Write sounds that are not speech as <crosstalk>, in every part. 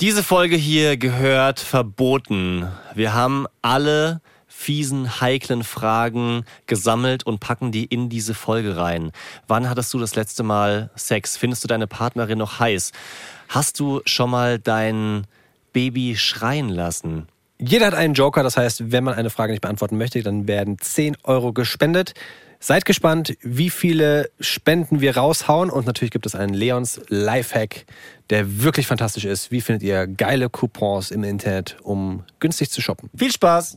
Diese Folge hier gehört verboten. Wir haben alle fiesen, heiklen Fragen gesammelt und packen die in diese Folge rein. Wann hattest du das letzte Mal Sex? Findest du deine Partnerin noch heiß? Hast du schon mal dein Baby schreien lassen? Jeder hat einen Joker, das heißt, wenn man eine Frage nicht beantworten möchte, dann werden 10 Euro gespendet. Seid gespannt, wie viele Spenden wir raushauen. Und natürlich gibt es einen Leons Lifehack, der wirklich fantastisch ist. Wie findet ihr geile Coupons im Internet, um günstig zu shoppen? Viel Spaß!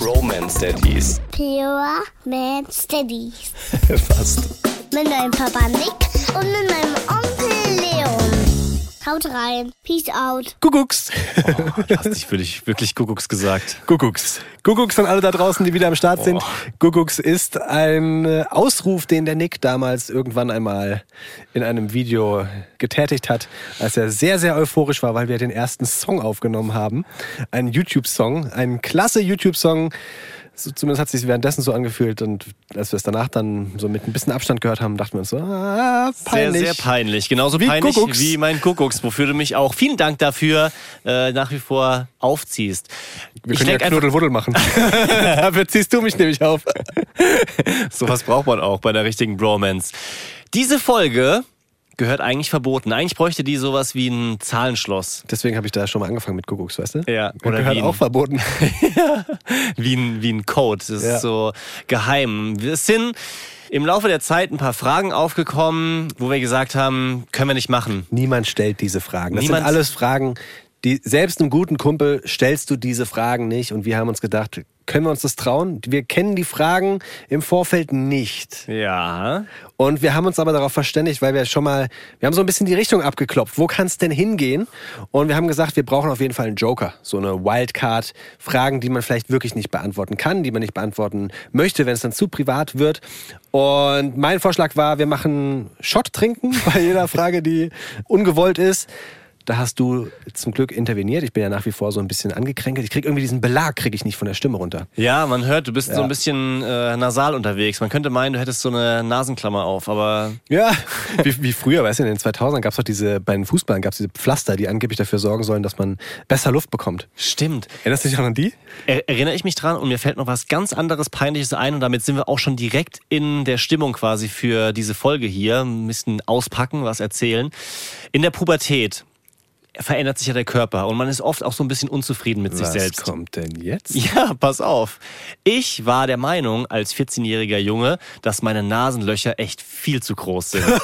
Romance Daddies. Pure Man Steadies. <laughs> Fast. Mit meinem Papa Nick und mit meinem Onkel. Haut rein. Peace out. Kuckucks. Du hast dich wirklich, wirklich Kuckucks gesagt. Kuckucks. Kuckucks an alle da draußen, die wieder am Start sind. Kuckucks ist ein äh, Ausruf, den der Nick damals irgendwann einmal in einem Video getätigt hat, als er sehr, sehr euphorisch war, weil wir den ersten Song aufgenommen haben. Ein YouTube-Song, ein klasse YouTube-Song. So, zumindest hat es sich währenddessen so angefühlt und als wir es danach dann so mit ein bisschen Abstand gehört haben, dachten wir uns so, ah, peinlich. Sehr, sehr peinlich. Genauso Wie peinlich Kuckucks. wie mein Kuckucks, wofür du mich auch, vielen Dank dafür, äh, nach wie vor aufziehst. Wir Ich können ja Knuddelwuddel machen. <laughs> Dafür ziehst du mich nämlich auf. Sowas braucht man auch bei der richtigen Bromance. Diese Folge gehört eigentlich verboten. Eigentlich bräuchte die sowas wie ein Zahlenschloss. Deswegen habe ich da schon mal angefangen mit Kuckucks, weißt du? Ja, Oder gehört auch verboten. <laughs> Wie ein, wie ein Code. Das Ja. ist so geheim. Es sind im Laufe der Zeit ein paar Fragen aufgekommen, wo wir gesagt haben, können wir nicht machen. Niemand stellt diese Fragen. Das Niemand- sind alles Fragen, die selbst einem guten Kumpel stellst du diese Fragen nicht. Und wir haben uns gedacht, können wir uns das trauen? Wir kennen die Fragen im Vorfeld nicht. Ja. Und wir haben uns aber darauf verständigt, weil wir schon mal, wir haben so ein bisschen die Richtung abgeklopft. Wo kann es denn hingehen? Und wir haben gesagt, wir brauchen auf jeden Fall einen Joker. So eine Wildcard. Fragen, die man vielleicht wirklich nicht beantworten kann, die man nicht beantworten möchte, wenn es dann zu privat wird. Und mein Vorschlag war, wir machen Shot trinken <laughs> bei jeder Frage, die ungewollt ist. Da hast du zum Glück interveniert. Ich bin ja nach wie vor so ein bisschen angekränkelt. Ich krieg irgendwie diesen Belag, kriege ich nicht von der Stimme runter. Ja, man hört, du bist so Ja. ein bisschen äh, nasal unterwegs. Man könnte meinen, du hättest so eine Nasenklammer auf, aber Ja, wie, wie früher, weißt du, in den 2000ern gab es doch diese, bei den Fußballern gab es diese Pflaster, die angeblich dafür sorgen sollen, dass man besser Luft bekommt. stimmt. Erinnerst du dich noch an die? Er, erinnere ich mich dran und mir fällt noch was ganz anderes Peinliches ein und damit sind wir auch schon direkt in der Stimmung quasi für diese Folge hier. Ein bisschen auspacken, was erzählen. In der Pubertät verändert sich ja der Körper und man ist oft auch so ein bisschen unzufrieden mit sich Was selbst. kommt denn jetzt? <laughs> Ja, pass auf. Ich war der Meinung als 14-jähriger Junge, dass meine Nasenlöcher echt viel zu groß sind. <laughs>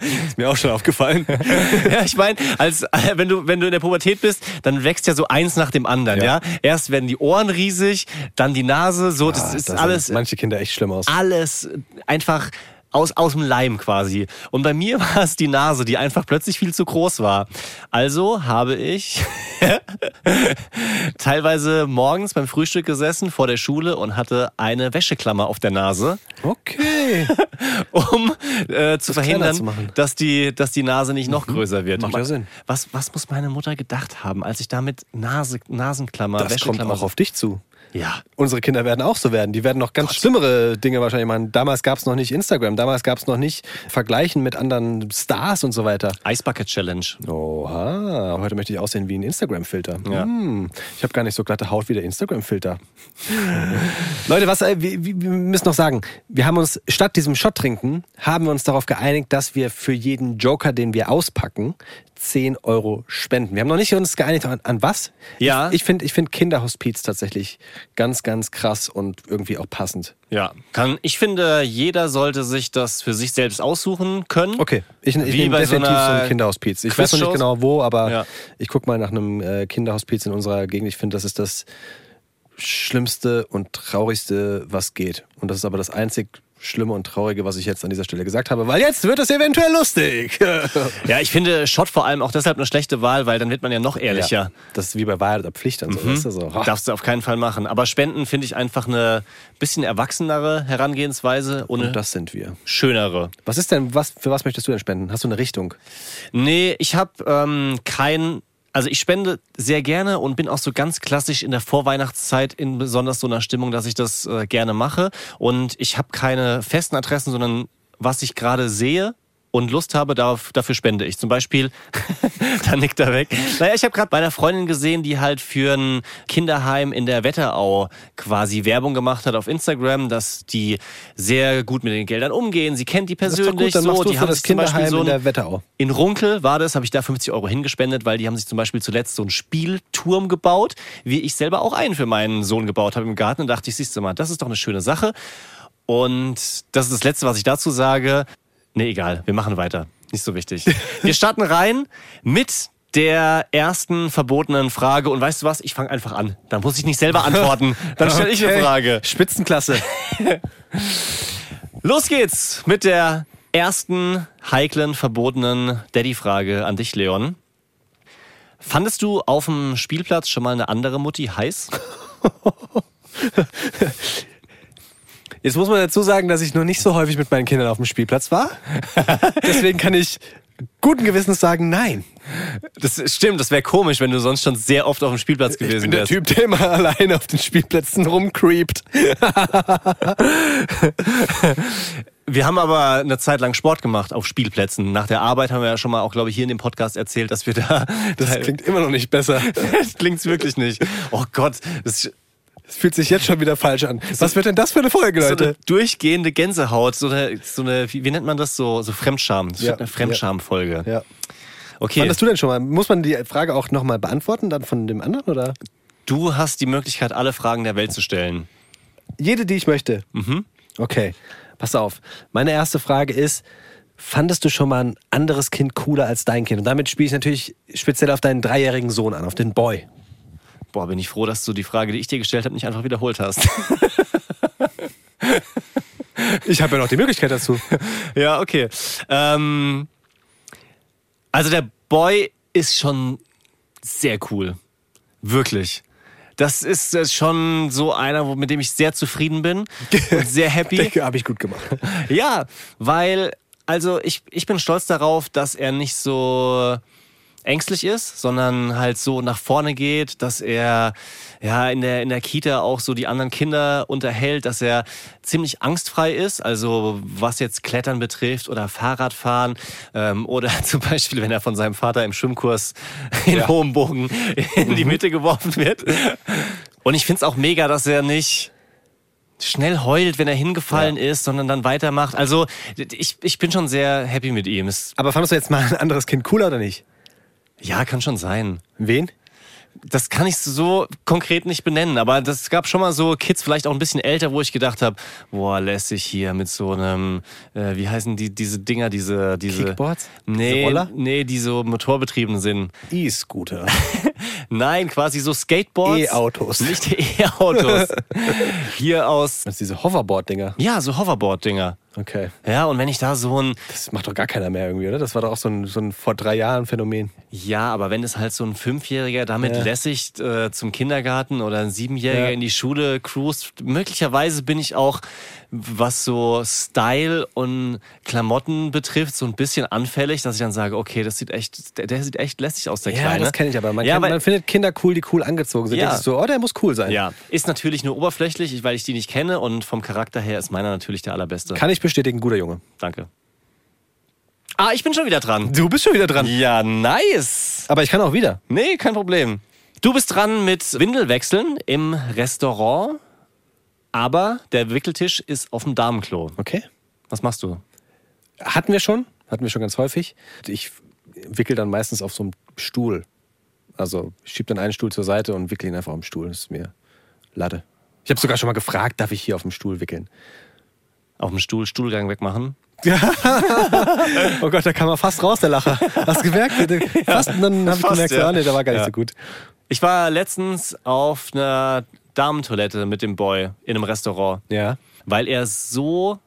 Ist mir auch schon aufgefallen. <laughs> ja, ich meine, als äh, wenn du wenn du in der Pubertät bist, dann wächst ja so eins nach dem anderen, ja. Ja. Erst werden die Ohren riesig, dann die Nase, so das Ah, ist da sehen alles Manche Kinder echt schlimm aus. alles einfach aus, aus dem Leim quasi. Und bei mir <laughs> war es die Nase, die einfach plötzlich viel zu groß war. Also habe ich <laughs> teilweise morgens beim Frühstück gesessen vor der Schule und hatte eine Wäscheklammer auf der Nase, Okay. <laughs> um äh, zu kleiner verhindern, zu. Mhm. dass, die, dass die Nase nicht noch größer wird. Macht ja Sinn. Was, was muss meine Mutter gedacht haben, als ich damit Nase, Nasenklammer, Das kommt Wäscheklammer... auch auf dich zu. Ja, Unsere Kinder werden auch so werden. Die werden noch ganz schlimmere Dinge wahrscheinlich machen. Damals gab es noch nicht Instagram, damals gab es noch nicht Vergleichen mit anderen Stars und so weiter. Ice Bucket Challenge. Oha, heute möchte ich aussehen wie ein Instagram-Filter. Ja. Hm, ich habe gar nicht so glatte Haut wie der Instagram-Filter. <laughs> Leute, was äh, wir, wir wir müssen noch sagen, wir haben uns statt diesem Shot trinken, haben wir uns darauf geeinigt, dass wir für jeden Joker, den wir auspacken, 10 Euro spenden. Wir haben noch nicht uns geeinigt an, an was. Ja. Ich, ich finde ich find Kinderhospiz tatsächlich ganz, ganz krass und irgendwie auch passend. Ja, kann. Ich finde, jeder sollte sich das für sich selbst aussuchen können. Okay, ich, ich nehme definitiv so, ein Kinderhospiz. Ich weiß noch nicht genau wo, aber Ja. ich gucke mal nach einem äh, Kinderhospiz in unserer Gegend. Ich finde, das ist das Schlimmste und Traurigste, was geht. Und das ist aber das einzig Schlimme und Traurige, was ich jetzt an dieser Stelle gesagt habe, weil jetzt wird es eventuell lustig. <laughs> Ja, ich finde Shot vor allem auch deshalb eine schlechte Wahl, weil dann wird man ja noch ehrlicher. Ja, das ist wie bei Wahrheit oder Pflicht und so. Weißt du, so. Darfst du auf keinen Fall machen. Aber Spenden finde ich einfach eine bisschen erwachsenere Herangehensweise Und das sind wir. schönere. Was ist denn, was, für was möchtest du denn spenden? Hast du eine Richtung? Nee, ich habe ähm, kein. Also ich spende sehr gerne und bin auch so ganz klassisch in der Vorweihnachtszeit in besonders so einer Stimmung, dass ich das äh, gerne mache. Und ich habe keine festen Adressen, sondern was ich gerade sehe und Lust habe, darauf, dafür spende ich. Zum Beispiel, <laughs> da nickt er weg. Naja, ich habe gerade bei einer Freundin gesehen, die halt für ein Kinderheim in der Wetterau quasi Werbung gemacht hat auf Instagram, dass die sehr gut mit den Geldern umgehen. Sie kennt die Das ist doch persönlich. gut, dann so, die haben das Kinderheim so in der Wetterau. in Runkel war das, habe ich da 50 Euro hingespendet, weil die haben sich zum Beispiel zuletzt so einen Spielturm gebaut, wie ich selber auch einen für meinen Sohn gebaut habe im Garten. Und dachte ich, siehst du mal, das ist doch eine schöne Sache. Und das ist das Letzte, was ich dazu sage. Nee, egal, wir machen weiter. Nicht so wichtig. Wir starten rein mit der ersten verbotenen Frage. Und weißt du was? Ich fange einfach an. Dann muss ich nicht selber antworten. Dann stelle ich eine. Frage. Spitzenklasse. <laughs> Los geht's mit der ersten heiklen, verbotenen Daddy-Frage an dich, Leon. Fandest du auf dem Spielplatz schon mal eine andere Mutti heiß? <laughs> Jetzt muss man dazu sagen, dass ich noch nicht so häufig mit meinen Kindern auf dem Spielplatz war. <laughs> Deswegen kann ich guten Gewissens sagen, nein. Das stimmt, das wäre komisch, wenn du sonst schon sehr oft auf dem Spielplatz Ich gewesen bin der wärst. Typ, der immer <laughs> alleine auf den Spielplätzen rumcreept. <laughs> Wir haben aber eine Zeit lang Sport gemacht auf Spielplätzen. Nach der Arbeit haben wir ja schon mal auch, glaube ich, hier in dem Podcast erzählt, dass wir da. Das klingt immer noch nicht besser. das klingt's wirklich nicht. Oh Gott, das Das fühlt sich jetzt schon wieder falsch an. Was wird denn das für eine Folge, so Leute? eine durchgehende Gänsehaut, so eine, so eine wie, wie nennt man das so, so Fremdscham. Das Ja, wird eine Fremdscham-Folge. Ja. Okay, Fandest du denn schon mal? Muss man die Frage auch nochmal beantworten, dann von dem anderen? Oder? du hast die Möglichkeit, alle Fragen der Welt zu stellen. Jede, die ich möchte. Mhm. Okay, pass auf. Meine erste Frage ist: Fandest du schon mal ein anderes Kind cooler als dein Kind? Und damit spiele ich natürlich speziell auf deinen dreijährigen Sohn an, auf den Boy. Boah, bin ich froh, dass du die Frage, die ich dir gestellt habe, nicht einfach wiederholt hast. <laughs> Ich habe ja noch die Möglichkeit dazu. <laughs> ja, okay. Ähm, also der Boy ist schon sehr cool. Wirklich. Das ist äh, schon so einer, mit dem ich sehr zufrieden bin <laughs> und sehr happy. Denke, habe ich gut gemacht. Ja, weil, also ich, ich bin stolz darauf, dass er nicht so ängstlich ist, sondern halt so nach vorne geht, dass er ja in der, in der Kita auch so die anderen Kinder unterhält, dass er ziemlich angstfrei ist, also was jetzt Klettern betrifft oder Fahrradfahren ähm, oder <laughs> zum Beispiel, wenn er von seinem Vater im Schwimmkurs in hohem Bogen in die Mitte geworfen wird. Und ich find's auch mega, dass er nicht schnell heult, wenn er hingefallen ist, sondern dann weitermacht. Also ich, ich bin schon sehr happy mit ihm. Es, Aber fandest du jetzt mal ein anderes Kind cooler oder nicht? Ja, kann schon sein. Wen? Das kann ich so konkret nicht benennen, aber das gab schon mal so Kids, vielleicht auch ein bisschen älter, wo ich gedacht habe, boah, lässig hier mit so einem, äh, wie heißen die, diese Dinger, diese, diese. Kickboards? Nee, Diese Roller? nee, die so motorbetrieben sind. E-Scooter. <laughs> Nein, quasi so Skateboards. E-Autos. Nicht E-Autos. <laughs> hier aus, Das ist diese Hoverboard-Dinger. ja, so Hoverboard-Dinger. Okay. Ja, und wenn ich da so ein, Das macht doch gar keiner mehr irgendwie, oder? Das war doch auch so ein, so ein vor drei Jahren Phänomen. Ja, aber wenn es halt so ein Fünfjähriger damit Ja. lässig äh, zum Kindergarten oder ein Siebenjähriger Ja. in die Schule cruist, möglicherweise bin ich auch, was so Style und Klamotten betrifft, so ein bisschen anfällig, dass ich dann sage, okay, das sieht echt, der, der sieht echt lässig aus, der Ja, Kleine. das kenne ich aber. Man, Ja, kennt, man findet Kinder cool, die cool angezogen sind. Ja. Ja. So, oh, der muss cool sein. Ja, ist natürlich nur oberflächlich, weil ich die nicht kenne und vom Charakter her ist meiner natürlich der allerbeste. Kann ich bestätigen, guter Junge. Danke. Ah, ich bin schon wieder dran. Du bist schon wieder dran. Ja, nice. Aber ich kann auch wieder. Nee, kein Problem. Du bist dran mit Windelwechseln im Restaurant, aber der Wickeltisch ist auf dem Damenklo. Okay. Was machst du? Hatten wir schon. Hatten wir schon ganz häufig. Ich wickel dann meistens auf so einem Stuhl. Also ich schieb dann einen Stuhl zur Seite und wickel ihn einfach auf dem Stuhl. Das ist mir Latte. Ich habe sogar schon mal gefragt, darf ich hier auf dem Stuhl wickeln? Auf dem Stuhl Stuhlgang wegmachen? <laughs> Oh Gott, da kam er fast raus, der Lacher. Hast du gemerkt? Fast, und dann habe ich gemerkt, ja. ah, nee, der war gar nicht Ja. so gut. Ich war letztens auf einer Damentoilette mit dem Boy in einem Restaurant, Ja. weil er so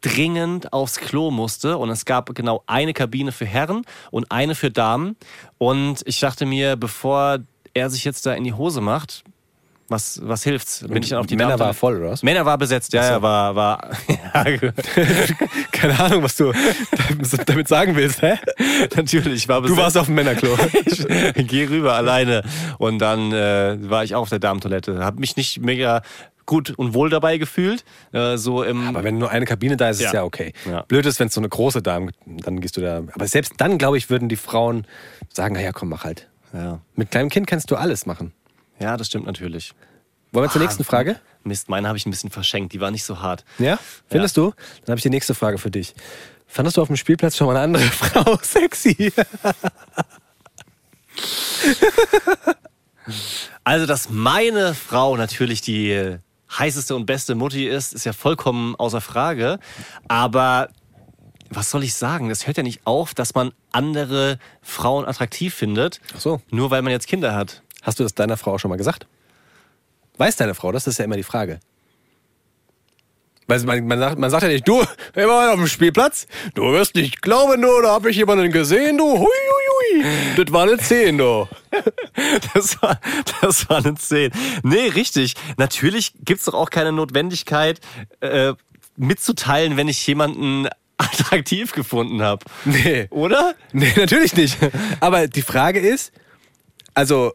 dringend aufs Klo musste und es gab genau eine Kabine für Herren und eine für Damen und ich dachte mir, bevor er sich jetzt da in die Hose macht, was, was hilft's? Bin ich dann auf die Männer Damen- war voll, oder was? Männer war besetzt, ja, so. ja, war, war, <laughs> ja. <laughs> Keine Ahnung, was du <laughs> damit sagen willst, hä? natürlich, war besetzt. Du warst auf dem Männerklo. ich geh rüber alleine und dann äh, war ich auch auf der Damentoilette. Hab mich nicht mega gut und wohl dabei gefühlt. Äh, so im, Aber wenn nur eine Kabine da ist, ist Ja. es ja okay. Ja. Blöd ist, wenn es so eine große da, dann gehst du da. Aber selbst dann, glaube ich, würden die Frauen sagen, naja, komm, mach halt. ja. Mit kleinem Kind kannst du alles machen. Ja, das stimmt natürlich. Wollen wir zur Ah, nächsten Frage? Mist, meine habe ich ein bisschen verschenkt. Die war nicht so hart. Ja? Findest du? Dann habe ich die nächste Frage für dich. Fandest du auf dem Spielplatz schon mal eine andere <laughs> Frau sexy? <laughs> Also, dass meine Frau natürlich die heißeste und beste Mutti ist, ist ja vollkommen außer Frage. Aber was soll ich sagen? Es hört ja nicht auf, dass man andere Frauen attraktiv findet. Ach so. Nur weil man jetzt Kinder hat. Hast du das deiner Frau schon mal gesagt? Weiß deine Frau? Das ist ja immer die Frage. Weil man, man, sagt, man sagt ja nicht, du, waren auf dem Spielplatz, du wirst nicht glauben, du, da habe ich jemanden gesehen, du, hui, hui, hui. Das war eine 10, du. <laughs> Das war, das war eine 10. Nee, richtig. Natürlich gibt's doch auch keine Notwendigkeit, äh, mitzuteilen, wenn ich jemanden <laughs> attraktiv gefunden habe. Nee. Oder? Nee, natürlich nicht. Aber die Frage ist, also,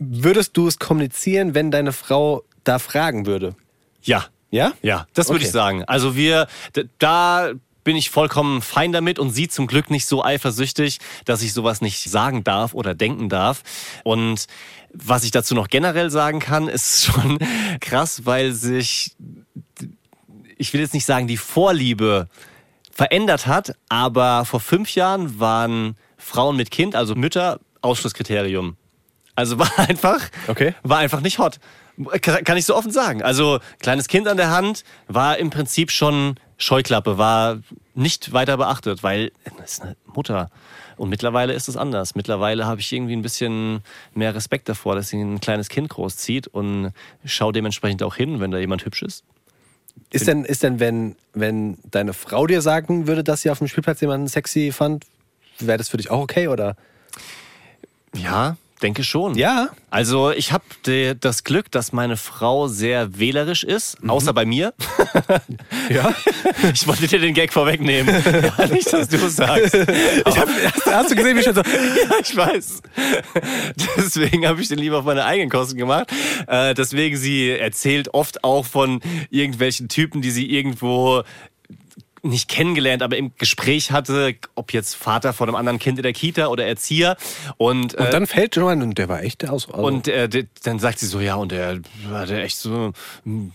würdest du es kommunizieren, wenn deine Frau da fragen würde? Ja. Ja? Ja, das würde Okay. ich sagen. Also wir, da bin ich vollkommen fein damit und sie zum Glück nicht so eifersüchtig, dass ich sowas nicht sagen darf oder denken darf. Und was ich dazu noch generell sagen kann, <laughs> ist schon krass, weil sich, ich will jetzt nicht sagen, die Vorliebe verändert hat, aber vor fünf Jahren waren Frauen mit Kind, also Mütter, Ausschlusskriterium. Also war <laughs> einfach, Okay. war einfach nicht hot. Kann ich so offen sagen. Also kleines Kind an der Hand war im Prinzip schon Scheuklappe, war nicht weiter beachtet, weil das ist eine Mutter. Und mittlerweile ist es anders. Mittlerweile habe ich irgendwie ein bisschen mehr Respekt davor, dass sie ein kleines Kind großzieht und schau dementsprechend auch hin, wenn da jemand hübsch ist. Ist denn, ist denn wenn, wenn deine Frau dir sagen würde, dass sie auf dem Spielplatz jemanden sexy fand, wäre das für dich auch okay, oder? Ja, denke schon. Ja. Also ich habe das Glück, dass meine Frau sehr wählerisch ist, außer bei mir. <laughs> Ja. <laughs> Ich wollte dir den Gag vorwegnehmen. <laughs> Ja, nicht, dass du es sagst. Hab, hast du gesehen, wie ich schon so. Ja, ich weiß. Deswegen habe ich den lieber auf meine eigenen Kosten gemacht. Äh, deswegen, sie erzählt oft auch von irgendwelchen Typen, die sie irgendwo nicht kennengelernt, aber im Gespräch hatte, ob jetzt Vater von einem anderen Kind in der Kita oder Erzieher. Und, äh, Und dann fällt schon mal, und der war echt aus. Also, und äh, dann sagt sie so, ja, und der hatte echt so, mm,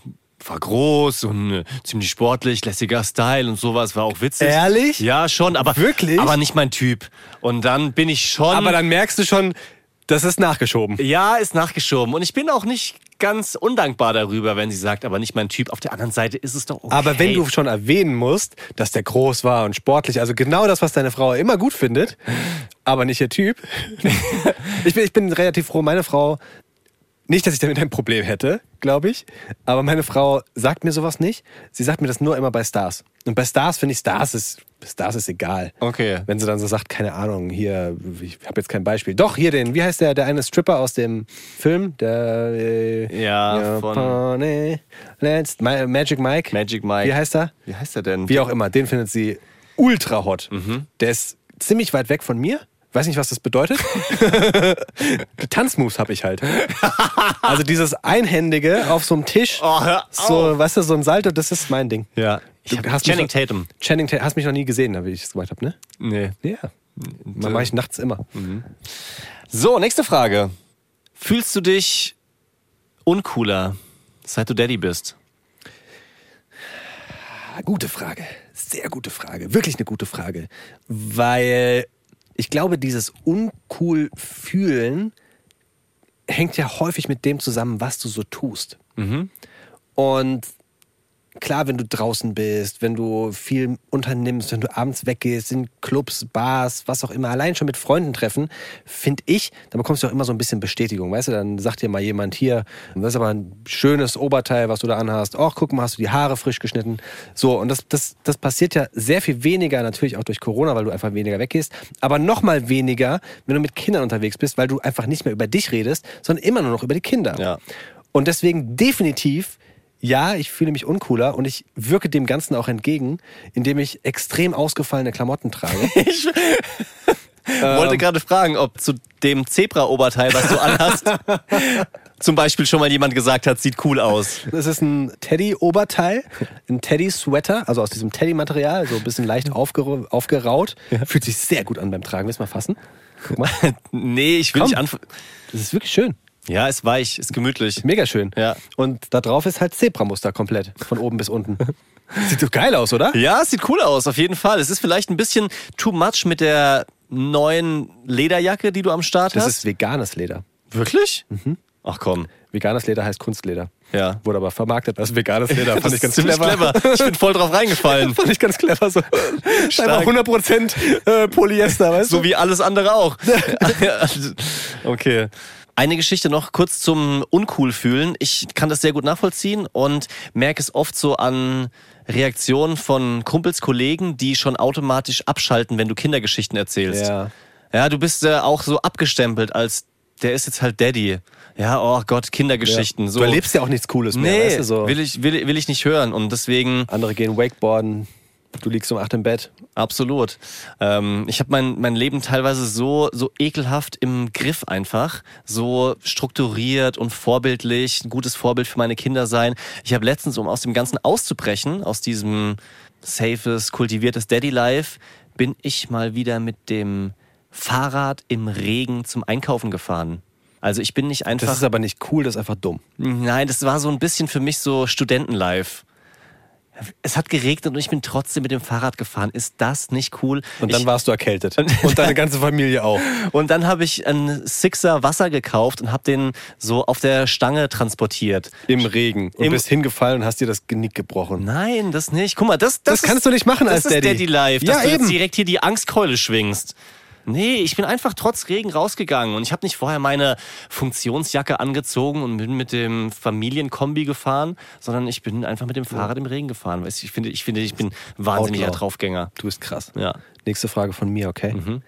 war groß und äh, ziemlich sportlich, lässiger Style und sowas, war auch witzig. Ehrlich? Ja, schon, aber Wirklich? aber nicht mein Typ. Und dann bin ich schon. aber dann merkst du schon, das ist nachgeschoben. ja, ist nachgeschoben. Und ich bin auch nicht ganz undankbar darüber, wenn sie sagt, aber nicht mein Typ. Auf der anderen Seite ist es doch okay. Aber wenn du schon erwähnen musst, dass der groß war und sportlich, also genau das, was deine Frau immer gut findet, aber nicht ihr Typ. <laughs> ich, bin, ich bin relativ froh, meine Frau, nicht, dass ich damit ein Problem hätte, glaube ich, aber meine Frau sagt mir sowas nicht. Sie sagt mir das nur immer bei Stars. Und bei Stars finde ich, Stars ist, Stars ist egal. Okay. Wenn sie dann so sagt, keine Ahnung, hier, ich habe jetzt kein Beispiel. Doch, hier den, wie heißt der, der eine Stripper aus dem Film? Der, äh, Ja, von- Japaner, Let's, Ma- Magic Mike. Magic Mike. Wie heißt er? Wie heißt er denn? Wie auch immer, den findet sie ultra hot. Mhm. Der ist ziemlich weit weg von mir. Weiß nicht, was das bedeutet. <laughs> Tanzmoves habe ich halt. Also dieses Einhändige auf so einem Tisch, Oh, so, weißt du, so ein Salto, das ist mein Ding. ja. Ich hab hast Channing Tatum. Channing Tatum, hast mich noch nie gesehen, wie ich es gemacht habe, ne? Nee. Ja. Das mache ich nachts immer. So, nächste Frage. Fühlst du dich uncooler, seit du Daddy bist? Gute Frage. Sehr gute Frage. Wirklich eine gute Frage. Weil ich glaube, dieses uncool fühlen hängt ja häufig mit dem zusammen, was du so tust. Und klar, wenn du draußen bist, wenn du viel unternimmst, wenn du abends weggehst, in Clubs, Bars, was auch immer, allein schon mit Freunden treffen, finde ich, da bekommst du auch immer so ein bisschen Bestätigung. Weißt du, dann sagt dir mal jemand hier, das ist aber ein schönes Oberteil, was du da anhast. Ach, guck mal, hast du die Haare frisch geschnitten. So, und das, das, das passiert ja sehr viel weniger, natürlich auch durch Corona, weil du einfach weniger weggehst, aber noch mal weniger, wenn du mit Kindern unterwegs bist, weil du einfach nicht mehr über dich redest, sondern immer nur noch über die Kinder. Ja. Und deswegen definitiv, ja, ich fühle mich uncooler und ich wirke dem Ganzen auch entgegen, indem ich extrem ausgefallene Klamotten trage. <laughs> Ich wollte gerade fragen, ob zu dem Zebra-Oberteil, was du anhast, <laughs> zum Beispiel schon mal jemand gesagt hat, sieht cool aus. Das ist ein Teddy-Oberteil, ein Teddy-Sweater, also aus diesem Teddy-Material, so ein bisschen leicht aufger aufgeraut. Fühlt sich sehr gut an beim Tragen. Willst du mal fassen? Guck mal. <laughs> Nee, ich will Komm. nicht anfangen. Das ist wirklich schön. Ja, ist weich, ist gemütlich. Mega schön. Ja. Und da drauf ist halt Zebramuster komplett, von oben bis unten. <laughs> Sieht so geil aus, oder? Ja, es sieht cool aus, auf jeden Fall. Es ist vielleicht ein bisschen too much mit der neuen Lederjacke, die du am Start Das hast. ist veganes Leder. Wirklich? Ach komm. Veganes Leder heißt Kunstleder. Ja. Wurde aber vermarktet als veganes Leder. <laughs> Fand Das ich ganz ziemlich clever. clever. Ich bin voll drauf reingefallen. <laughs> Fand ich ganz clever. So. Einfach 100% äh, Polyester, weißt So du? wie alles andere auch. okay. Eine Geschichte noch kurz zum Uncool fühlen. Ich kann das sehr gut nachvollziehen und merke es oft so an Reaktionen von Kumpels, Kollegen, die schon automatisch abschalten, wenn du Kindergeschichten erzählst. Ja. Ja, du bist äh, auch so abgestempelt als der ist jetzt halt Daddy. Ja, oh Gott, Kindergeschichten. So. Du erlebst ja auch nichts Cooles mehr, Nee, weißt du? So. will, ich, will, will ich nicht hören. Und deswegen Andere gehen Wakeboarden, du liegst um 8 im Bett. Absolut. Ähm, ich habe mein, mein Leben teilweise so, so ekelhaft im Griff einfach, so strukturiert und vorbildlich, ein gutes Vorbild für meine Kinder sein. Ich habe letztens, um aus dem Ganzen auszubrechen, aus diesem safes, kultiviertes Daddy-Life, bin ich mal wieder mit dem Fahrrad im Regen zum Einkaufen gefahren. Also ich bin nicht einfach... Das ist aber nicht cool, das ist einfach dumm. Nein, das war so ein bisschen für mich so Studentenlife. Es hat geregnet und ich bin trotzdem mit dem Fahrrad gefahren. Ist das nicht cool? Und dann ich, warst du erkältet. Und deine ganze Familie auch. <laughs> und dann habe ich einen Sixer Wasser gekauft und habe den so auf der Stange transportiert. Im Regen. Und Im- bist hingefallen und hast dir das Genick gebrochen. Nein, das nicht. Guck mal, das, das, Das kannst du nicht machen als das ist Daddy. Daddy Life, Ja, dass du eben. jetzt direkt hier die Angstkeule schwingst. Nee, ich bin einfach trotz Regen rausgegangen und ich habe nicht vorher meine Funktionsjacke angezogen und bin mit dem Familienkombi gefahren, sondern ich bin einfach mit dem Fahrrad im Regen gefahren. Weißt, du, ich finde, ich finde, ich bin wahnsinniger Outlaw. Draufgänger. Du bist krass. Ja. Nächste Frage von mir, okay? Mhm.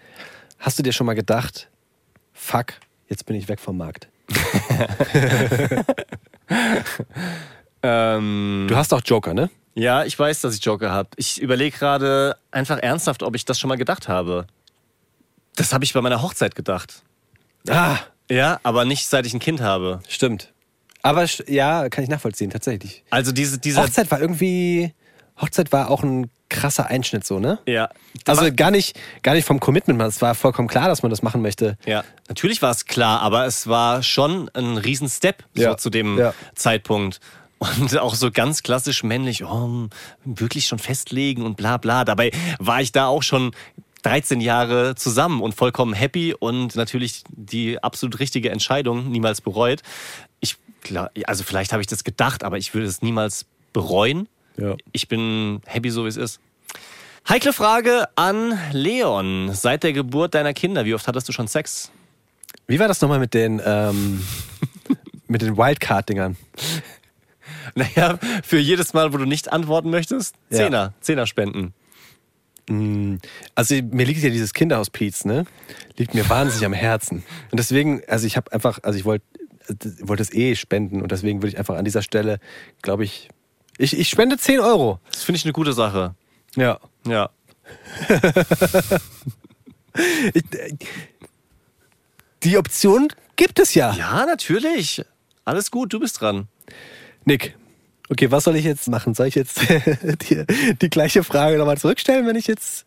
Hast du dir schon mal gedacht, fuck, jetzt bin ich weg vom Markt? <laughs> Ähm, Du hast auch Joker, ne? ja, ich weiß, dass ich Joker habe. Ich überlege gerade einfach ernsthaft, ob ich das schon mal gedacht habe. Das habe ich bei meiner Hochzeit gedacht. Ah, Ja, aber nicht seit ich ein Kind habe. stimmt. Aber ja, kann ich nachvollziehen, tatsächlich. Also diese, dieser. Hochzeit war irgendwie. Hochzeit war auch ein krasser Einschnitt, so, ne? Ja. Also gar nicht, gar nicht vom Commitment, es war vollkommen klar, dass man das machen möchte. Ja, natürlich war es klar, aber es war schon ein Riesen-Step so Ja, zu dem ja. Zeitpunkt. Und auch so ganz klassisch männlich, oh, wirklich schon festlegen und bla bla. Dabei war ich da auch schon 13 Jahre zusammen und vollkommen happy und natürlich die absolut richtige Entscheidung, niemals bereut. Ich klar, also vielleicht habe ich das gedacht, aber ich würde es niemals bereuen. Ja. Ich bin happy so wie es ist. Heikle Frage an Leon. Seit der Geburt deiner Kinder, wie oft hattest du schon Sex? Wie war das nochmal mit den, ähm, mit den Wildcard-Dingern? <laughs> Naja, für jedes Mal, wo du nicht antworten möchtest, Ja. Zehner, Zehner spenden. Also mir liegt ja dieses Kinderhospiz, ne? Liegt mir wahnsinnig am Herzen. Und deswegen, also ich habe einfach, also ich wollte wollte es eh spenden und deswegen würde ich einfach an dieser Stelle, glaube ich, ich, ich spende 10 Euro. Das finde ich eine gute Sache. Ja. Ja. <laughs> Ich, äh, die Option gibt es ja. Ja, natürlich. Alles gut, du bist dran. Nick, okay, was soll ich jetzt machen? Soll ich jetzt <laughs> die, die gleiche Frage nochmal zurückstellen, wenn ich jetzt.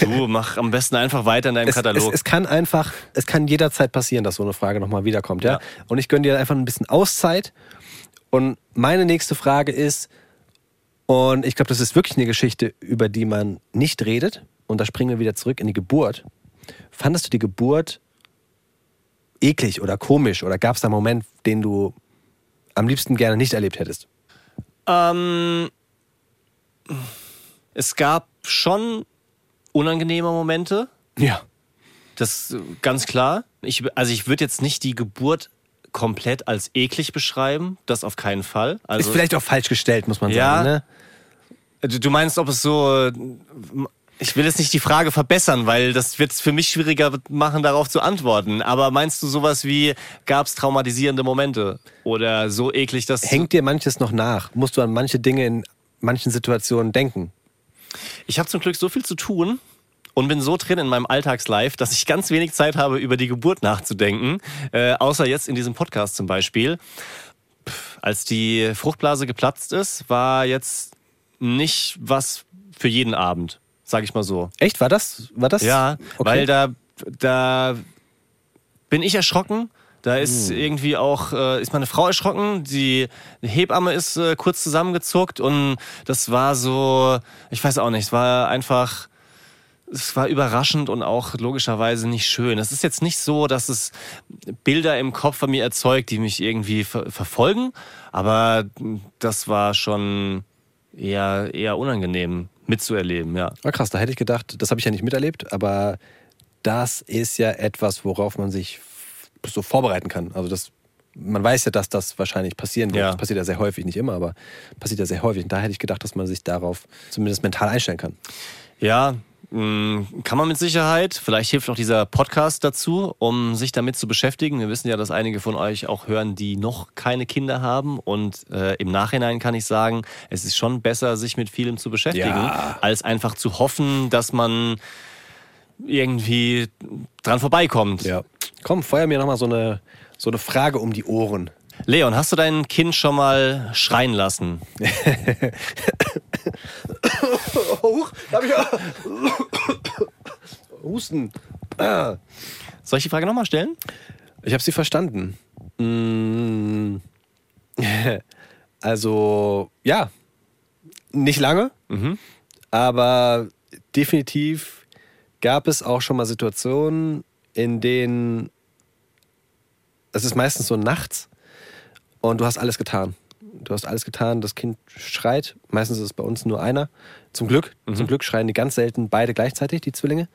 Du mach am besten einfach weiter in deinem Es, es, Katalog. es kann einfach, es kann jederzeit passieren, dass so eine Frage nochmal wiederkommt, ja? Ja. Und ich gönne dir einfach ein bisschen Auszeit. Und meine nächste Frage ist, und ich glaube, das ist wirklich eine Geschichte, über die man nicht redet. Und da springen wir wieder zurück in die Geburt. Fandest du die Geburt eklig oder komisch? Oder gab es da einen Moment, den du am liebsten gerne nicht erlebt hättest? Ähm, es gab schon unangenehme Momente. Ja. Das ganz klar. Ich, also ich würde jetzt nicht die Geburt komplett als eklig beschreiben. Das auf keinen Fall. Also ist vielleicht auch falsch gestellt, muss man Ja. sagen. Ne? Du meinst, ob es so. Ich will jetzt nicht die Frage verbessern, weil das wird es für mich schwieriger machen, darauf zu antworten. Aber meinst du sowas wie, gab es traumatisierende Momente? Oder so eklig, dass. Hängt dir manches noch nach? Musst du an manche Dinge in manchen Situationen denken? Ich habe zum Glück so viel zu tun und bin so drin in meinem Alltagslife, dass ich ganz wenig Zeit habe, über die Geburt nachzudenken. Äh, außer jetzt in diesem Podcast zum Beispiel. Pff, als die Fruchtblase geplatzt ist, war jetzt nicht was für jeden Abend, sag ich mal so. Echt? War das? War das? Ja, Okay. weil da, da bin ich erschrocken. Da ist irgendwie auch, äh, ist meine Frau erschrocken. Die Hebamme ist äh, kurz zusammengezuckt und das war so, ich weiß auch nicht, es war einfach, es war überraschend und auch logischerweise nicht schön. Es ist jetzt nicht so, dass es Bilder im Kopf von mir erzeugt, die mich irgendwie ver verfolgen, aber das war schon eher, eher unangenehm mitzuerleben, ja. Ah, krass, da hätte ich gedacht, das habe ich ja nicht miterlebt, aber das ist ja etwas, worauf man sich so vorbereiten kann. Also das, man weiß ja, dass das wahrscheinlich passieren wird. Ja. Das passiert ja sehr häufig, nicht immer, aber passiert ja sehr häufig. Und da hätte ich gedacht, dass man sich darauf zumindest mental einstellen kann. Ja, kann man mit Sicherheit. Vielleicht hilft auch dieser Podcast dazu, um sich damit zu beschäftigen. Wir wissen ja, dass einige von euch auch hören, die noch keine Kinder haben. Und äh, im Nachhinein kann ich sagen, es ist schon besser, sich mit vielem zu beschäftigen, Ja. als einfach zu hoffen, dass man irgendwie dran vorbeikommt. Ja. Komm, feuer mir nochmal so eine, so eine Frage um die Ohren. Leon, hast du dein Kind schon mal schreien lassen? <laughs> Huch, da hab ich. <coughs> Husten. Soll ich die Frage nochmal stellen? Ich habe sie verstanden. Mm. <laughs> Also, ja. Nicht lange, aber definitiv gab es auch schon mal Situationen, in denen es ist meistens so nachts und du hast alles getan. Du hast alles getan, das Kind schreit. Meistens ist es bei uns nur einer. Zum Glück. Zum Glück schreien die ganz selten beide gleichzeitig, die Zwillinge,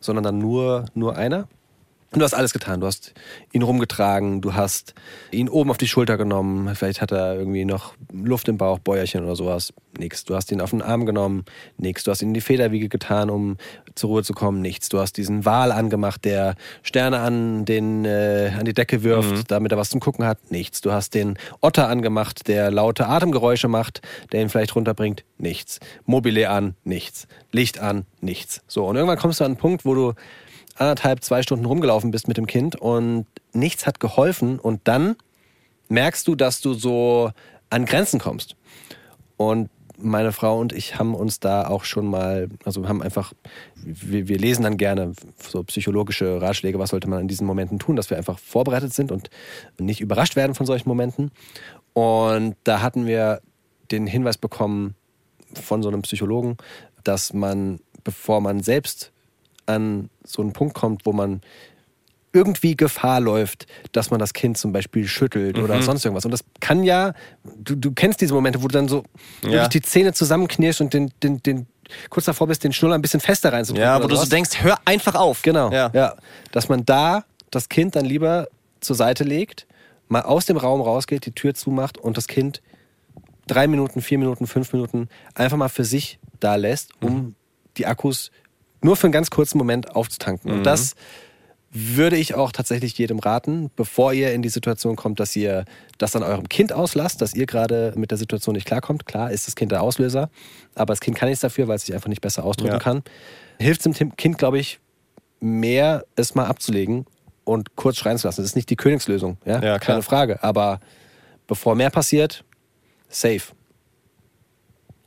sondern dann nur, nur einer. Und du hast alles getan. Du hast ihn rumgetragen, du hast ihn oben auf die Schulter genommen. Vielleicht hat er irgendwie noch Luft im Bauch, Bäuerchen oder sowas. Nix. Du hast ihn auf den Arm genommen. Nix. Du hast ihn in die Federwiege getan, um zur Ruhe zu kommen. Nichts. Du hast diesen Wal angemacht, der Sterne an, den, äh, an die Decke wirft, damit er was zum Gucken hat. Nichts. Du hast den Otter angemacht, der laute Atemgeräusche macht, der ihn vielleicht runterbringt. Nichts. Mobile an. Nichts. Licht an. Nichts. So. Und irgendwann kommst du an einen Punkt, wo du anderthalb, zwei Stunden rumgelaufen bist mit dem Kind und nichts hat geholfen und dann merkst du, dass du so an Grenzen kommst. Und meine Frau und ich haben uns da auch schon mal, also haben einfach, wir, wir lesen dann gerne so psychologische Ratschläge, was sollte man in diesen Momenten tun, dass wir einfach vorbereitet sind und nicht überrascht werden von solchen Momenten. Und da hatten wir den Hinweis bekommen von so einem Psychologen, dass man, bevor man selbst an so einen Punkt kommt, wo man irgendwie Gefahr läuft, dass man das Kind zum Beispiel schüttelt oder sonst irgendwas. Und das kann ja, du, du kennst diese Momente, wo du dann so wirklich die Zähne zusammenknirschst und den, den, den, kurz davor bist, den Schnuller ein bisschen fester reinzudrücken. Ja, wo du so denkst, hör einfach auf. Genau, Ja. ja. Dass man da das Kind dann lieber zur Seite legt, mal aus dem Raum rausgeht, die Tür zumacht und das Kind drei Minuten, vier Minuten, fünf Minuten einfach mal für sich da lässt, um die Akkus nur für einen ganz kurzen Moment aufzutanken. Und das würde ich auch tatsächlich jedem raten, bevor ihr in die Situation kommt, dass ihr das an eurem Kind auslasst, dass ihr gerade mit der Situation nicht klarkommt. Klar ist das Kind der Auslöser, aber das Kind kann nichts dafür, weil es sich einfach nicht besser ausdrücken Ja. kann. Hilft dem Tim- Kind, glaube ich, mehr, es mal abzulegen und kurz schreien zu lassen. Das ist nicht die Königslösung, ja, Ja, keine Frage. Aber bevor mehr passiert, safe.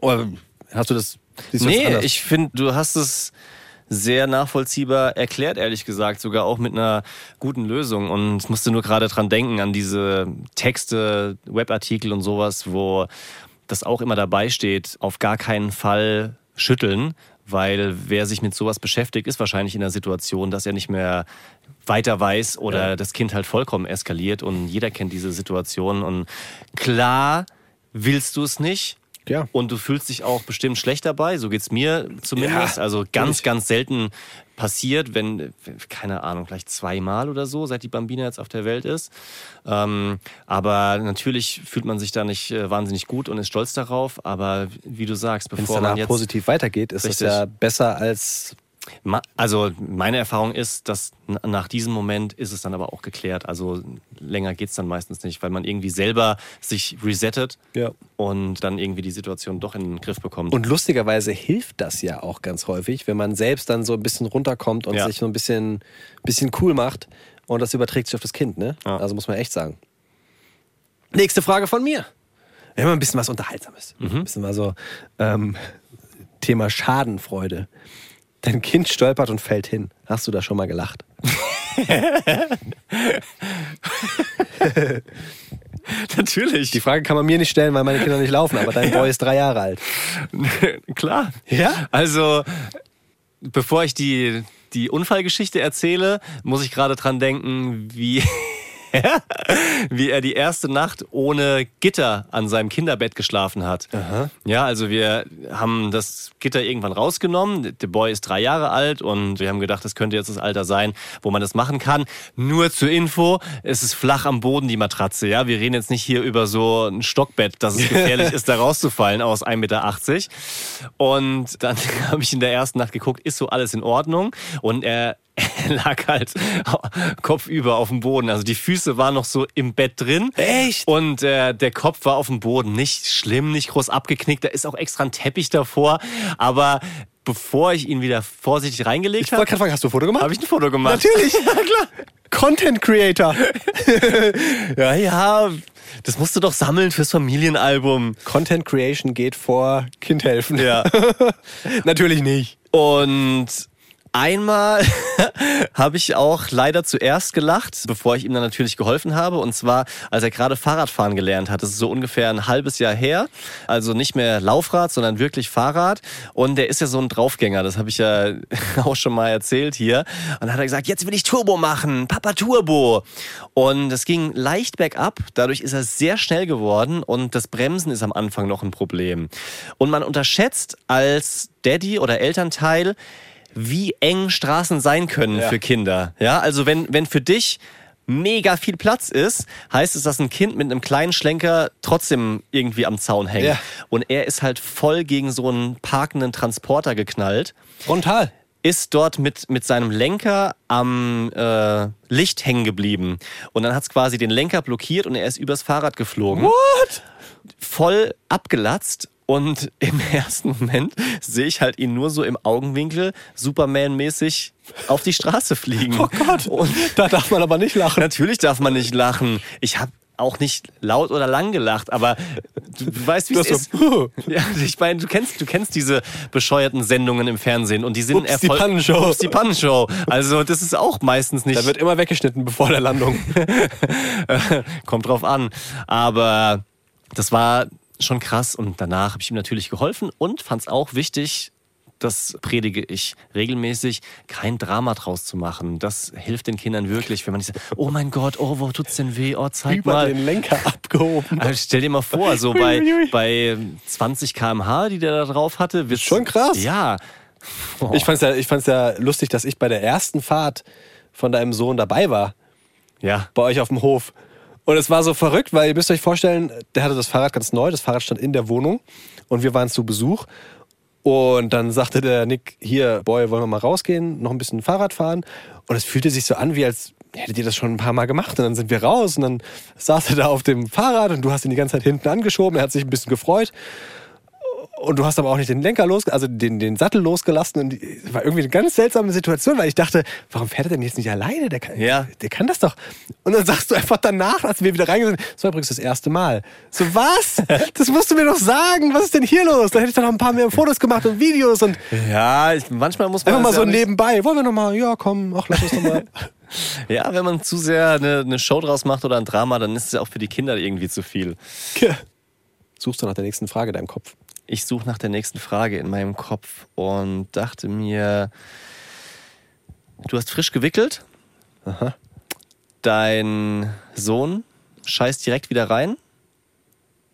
Oder hast du das? Nee, ich finde, du hast es sehr nachvollziehbar erklärt, ehrlich gesagt, sogar auch mit einer guten Lösung. Und ich musste nur gerade dran denken, an diese Texte, Webartikel und sowas, wo das auch immer dabei steht, auf gar keinen Fall schütteln, weil wer sich mit sowas beschäftigt, ist wahrscheinlich in der Situation, dass er nicht mehr weiter weiß oder das Kind halt vollkommen eskaliert. Und jeder kennt diese Situation. Und klar willst du es nicht, Ja. und du fühlst dich auch bestimmt schlecht dabei, so geht's mir zumindest. Ja, also ganz, ganz selten passiert, wenn, keine Ahnung, vielleicht zweimal oder so, seit die Bambina jetzt auf der Welt ist. Ähm, aber natürlich fühlt man sich da nicht äh, wahnsinnig gut und ist stolz darauf. Aber wie du sagst, Wenn es bevor man danach jetzt. positiv weitergeht, ist es ja besser als Also meine Erfahrung ist, dass nach diesem Moment ist es dann aber auch geklärt. Also länger geht's dann meistens nicht, weil man irgendwie selber sich resettet Ja. und dann irgendwie die Situation doch in den Griff bekommt. Und lustigerweise hilft das ja auch ganz häufig, wenn man selbst dann so ein bisschen runterkommt und Ja. sich so ein bisschen, bisschen cool macht und das überträgt sich auf das Kind. Ne? Ja. Also muss man echt sagen. Nächste Frage von mir. Wir haben ein bisschen was Unterhaltsames. Ein bisschen mal so ähm, Thema Schadenfreude. Dein Kind stolpert und fällt hin. Hast du da schon mal gelacht? <laughs> Natürlich. Die Frage kann man mir nicht stellen, weil meine Kinder nicht laufen, aber dein <laughs> Boy ist drei Jahre alt. <laughs> Klar. Ja? Also, bevor ich die, die Unfallgeschichte erzähle, muss ich gerade dran denken, wie, <laughs> wie er die erste Nacht ohne Gitter an seinem Kinderbett geschlafen hat. Ja, also wir haben das Gitter irgendwann rausgenommen. Der Boy ist drei Jahre alt und wir haben gedacht, das könnte jetzt das Alter sein, wo man das machen kann. Nur zur Info, es ist flach am Boden, die Matratze. Ja, wir reden jetzt nicht hier über so ein Stockbett, dass es gefährlich <laughs> ist, da rauszufallen aus 1,80 Meter. Und dann <laughs> habe ich in der ersten Nacht geguckt, ist so alles in Ordnung? Und er <laughs> lag halt kopfüber auf dem Boden. Also die Füße waren noch so im Bett drin. Echt? Und äh, der Kopf war auf dem Boden. Nicht schlimm, nicht groß abgeknickt. Da ist auch extra ein Teppich davor. Aber bevor ich ihn wieder vorsichtig reingelegt Ich wollte habe, gerade fragen, hast du ein Foto gemacht? habe ich ein Foto gemacht. Natürlich. <laughs> ja, klar. Content Creator. <laughs> Ja, ja. Das musst du doch sammeln fürs Familienalbum. Content Creation geht vor Kind helfen. Ja. Natürlich nicht. Und einmal <laughs> habe ich auch leider zuerst gelacht, bevor ich ihm dann natürlich geholfen habe. Und zwar, als er gerade Fahrradfahren gelernt hat. Das ist so ungefähr ein halbes Jahr her. Also nicht mehr Laufrad, sondern wirklich Fahrrad. Und der ist ja so ein Draufgänger. Das habe ich ja <laughs> auch schon mal erzählt hier. Und dann hat er gesagt, jetzt will ich Turbo machen. Papa Turbo. Und es ging leicht bergab. Dadurch ist er sehr schnell geworden. Und das Bremsen ist am Anfang noch ein Problem. Und man unterschätzt als Daddy oder Elternteil, wie eng Straßen sein können Ja. für Kinder. Ja, also wenn, wenn für dich mega viel Platz ist, heißt es, dass ein Kind mit einem kleinen Schlenker trotzdem irgendwie am Zaun hängt. Ja. Und er ist halt voll gegen so einen parkenden Transporter geknallt, Frontal. ist dort mit, mit seinem Lenker am äh, Licht hängen geblieben. Und dann hat es quasi den Lenker blockiert und er ist übers Fahrrad geflogen What? voll abgelatzt und im <laughs> ersten Moment sehe ich halt ihn nur so im Augenwinkel Superman-mäßig auf die Straße fliegen. Oh Gott. Und Da darf man aber nicht lachen. natürlich darf man nicht lachen. Ich habe auch nicht laut oder lang gelacht, aber du, du weißt, wie es ist. <laughs> Ja, ich meine, du kennst, du kennst diese bescheuerten Sendungen im Fernsehen und die sind Ups, die Erfolg- Pannenshow. Ups, die Pannenshow. Also das ist auch meistens nicht. Da wird immer weggeschnitten bevor der Landung. <laughs> Kommt drauf an. Aber das war schon krass und danach habe ich ihm natürlich geholfen und fand es auch wichtig, das predige ich regelmäßig, kein Drama draus zu machen. Das hilft den Kindern wirklich, wenn man nicht sagt, oh mein Gott, oh, wo tut's denn weh? Oh, zeig Über mal. den Lenker abgehoben. Also stell dir mal vor, so bei, bei 20 km/h, die der da drauf hatte. wird's- Schon krass. Ja. Oh. Ich fand's ja, ich fand's ja lustig, dass ich bei der ersten Fahrt von deinem Sohn dabei war. Ja. bei euch auf dem Hof. Und es war so verrückt, weil ihr müsst euch vorstellen, der hatte das Fahrrad ganz neu, das Fahrrad stand in der Wohnung und wir waren zu Besuch. Und dann sagte der Nick, hier, Boy, wollen wir mal rausgehen, noch ein bisschen Fahrrad fahren. Und es fühlte sich so an, wie als hättet ihr das schon ein paar Mal gemacht. Und dann sind wir raus und dann saß er da auf dem Fahrrad und du hast ihn die ganze Zeit hinten angeschoben. Er hat sich ein bisschen gefreut. Und du hast aber auch nicht den Lenker los, also den, den Sattel losgelassen. Und es war irgendwie eine ganz seltsame Situation, weil ich dachte, warum fährt er denn jetzt nicht alleine? Der kann, Ja. der kann das doch. Und dann sagst du einfach danach, als wir wieder reingegangen sind, das war übrigens das erste Mal. So, was? <laughs> Das musst du mir doch sagen. Was ist denn hier los? Da hätte ich doch noch ein paar mehr Fotos gemacht und Videos und Ja, ich, manchmal muss man. einfach mal so ja nebenbei. Wollen wir noch mal? Ja, komm, ach, lass uns doch mal. <laughs> Ja, wenn man zu sehr eine, eine Show draus macht oder ein Drama, dann ist es ja auch für die Kinder irgendwie zu viel. Suchst du nach der nächsten Frage in deinem Kopf? Ich suche nach der nächsten Frage in meinem Kopf und dachte mir, du hast frisch gewickelt. Aha. Dein Sohn scheißt direkt wieder rein.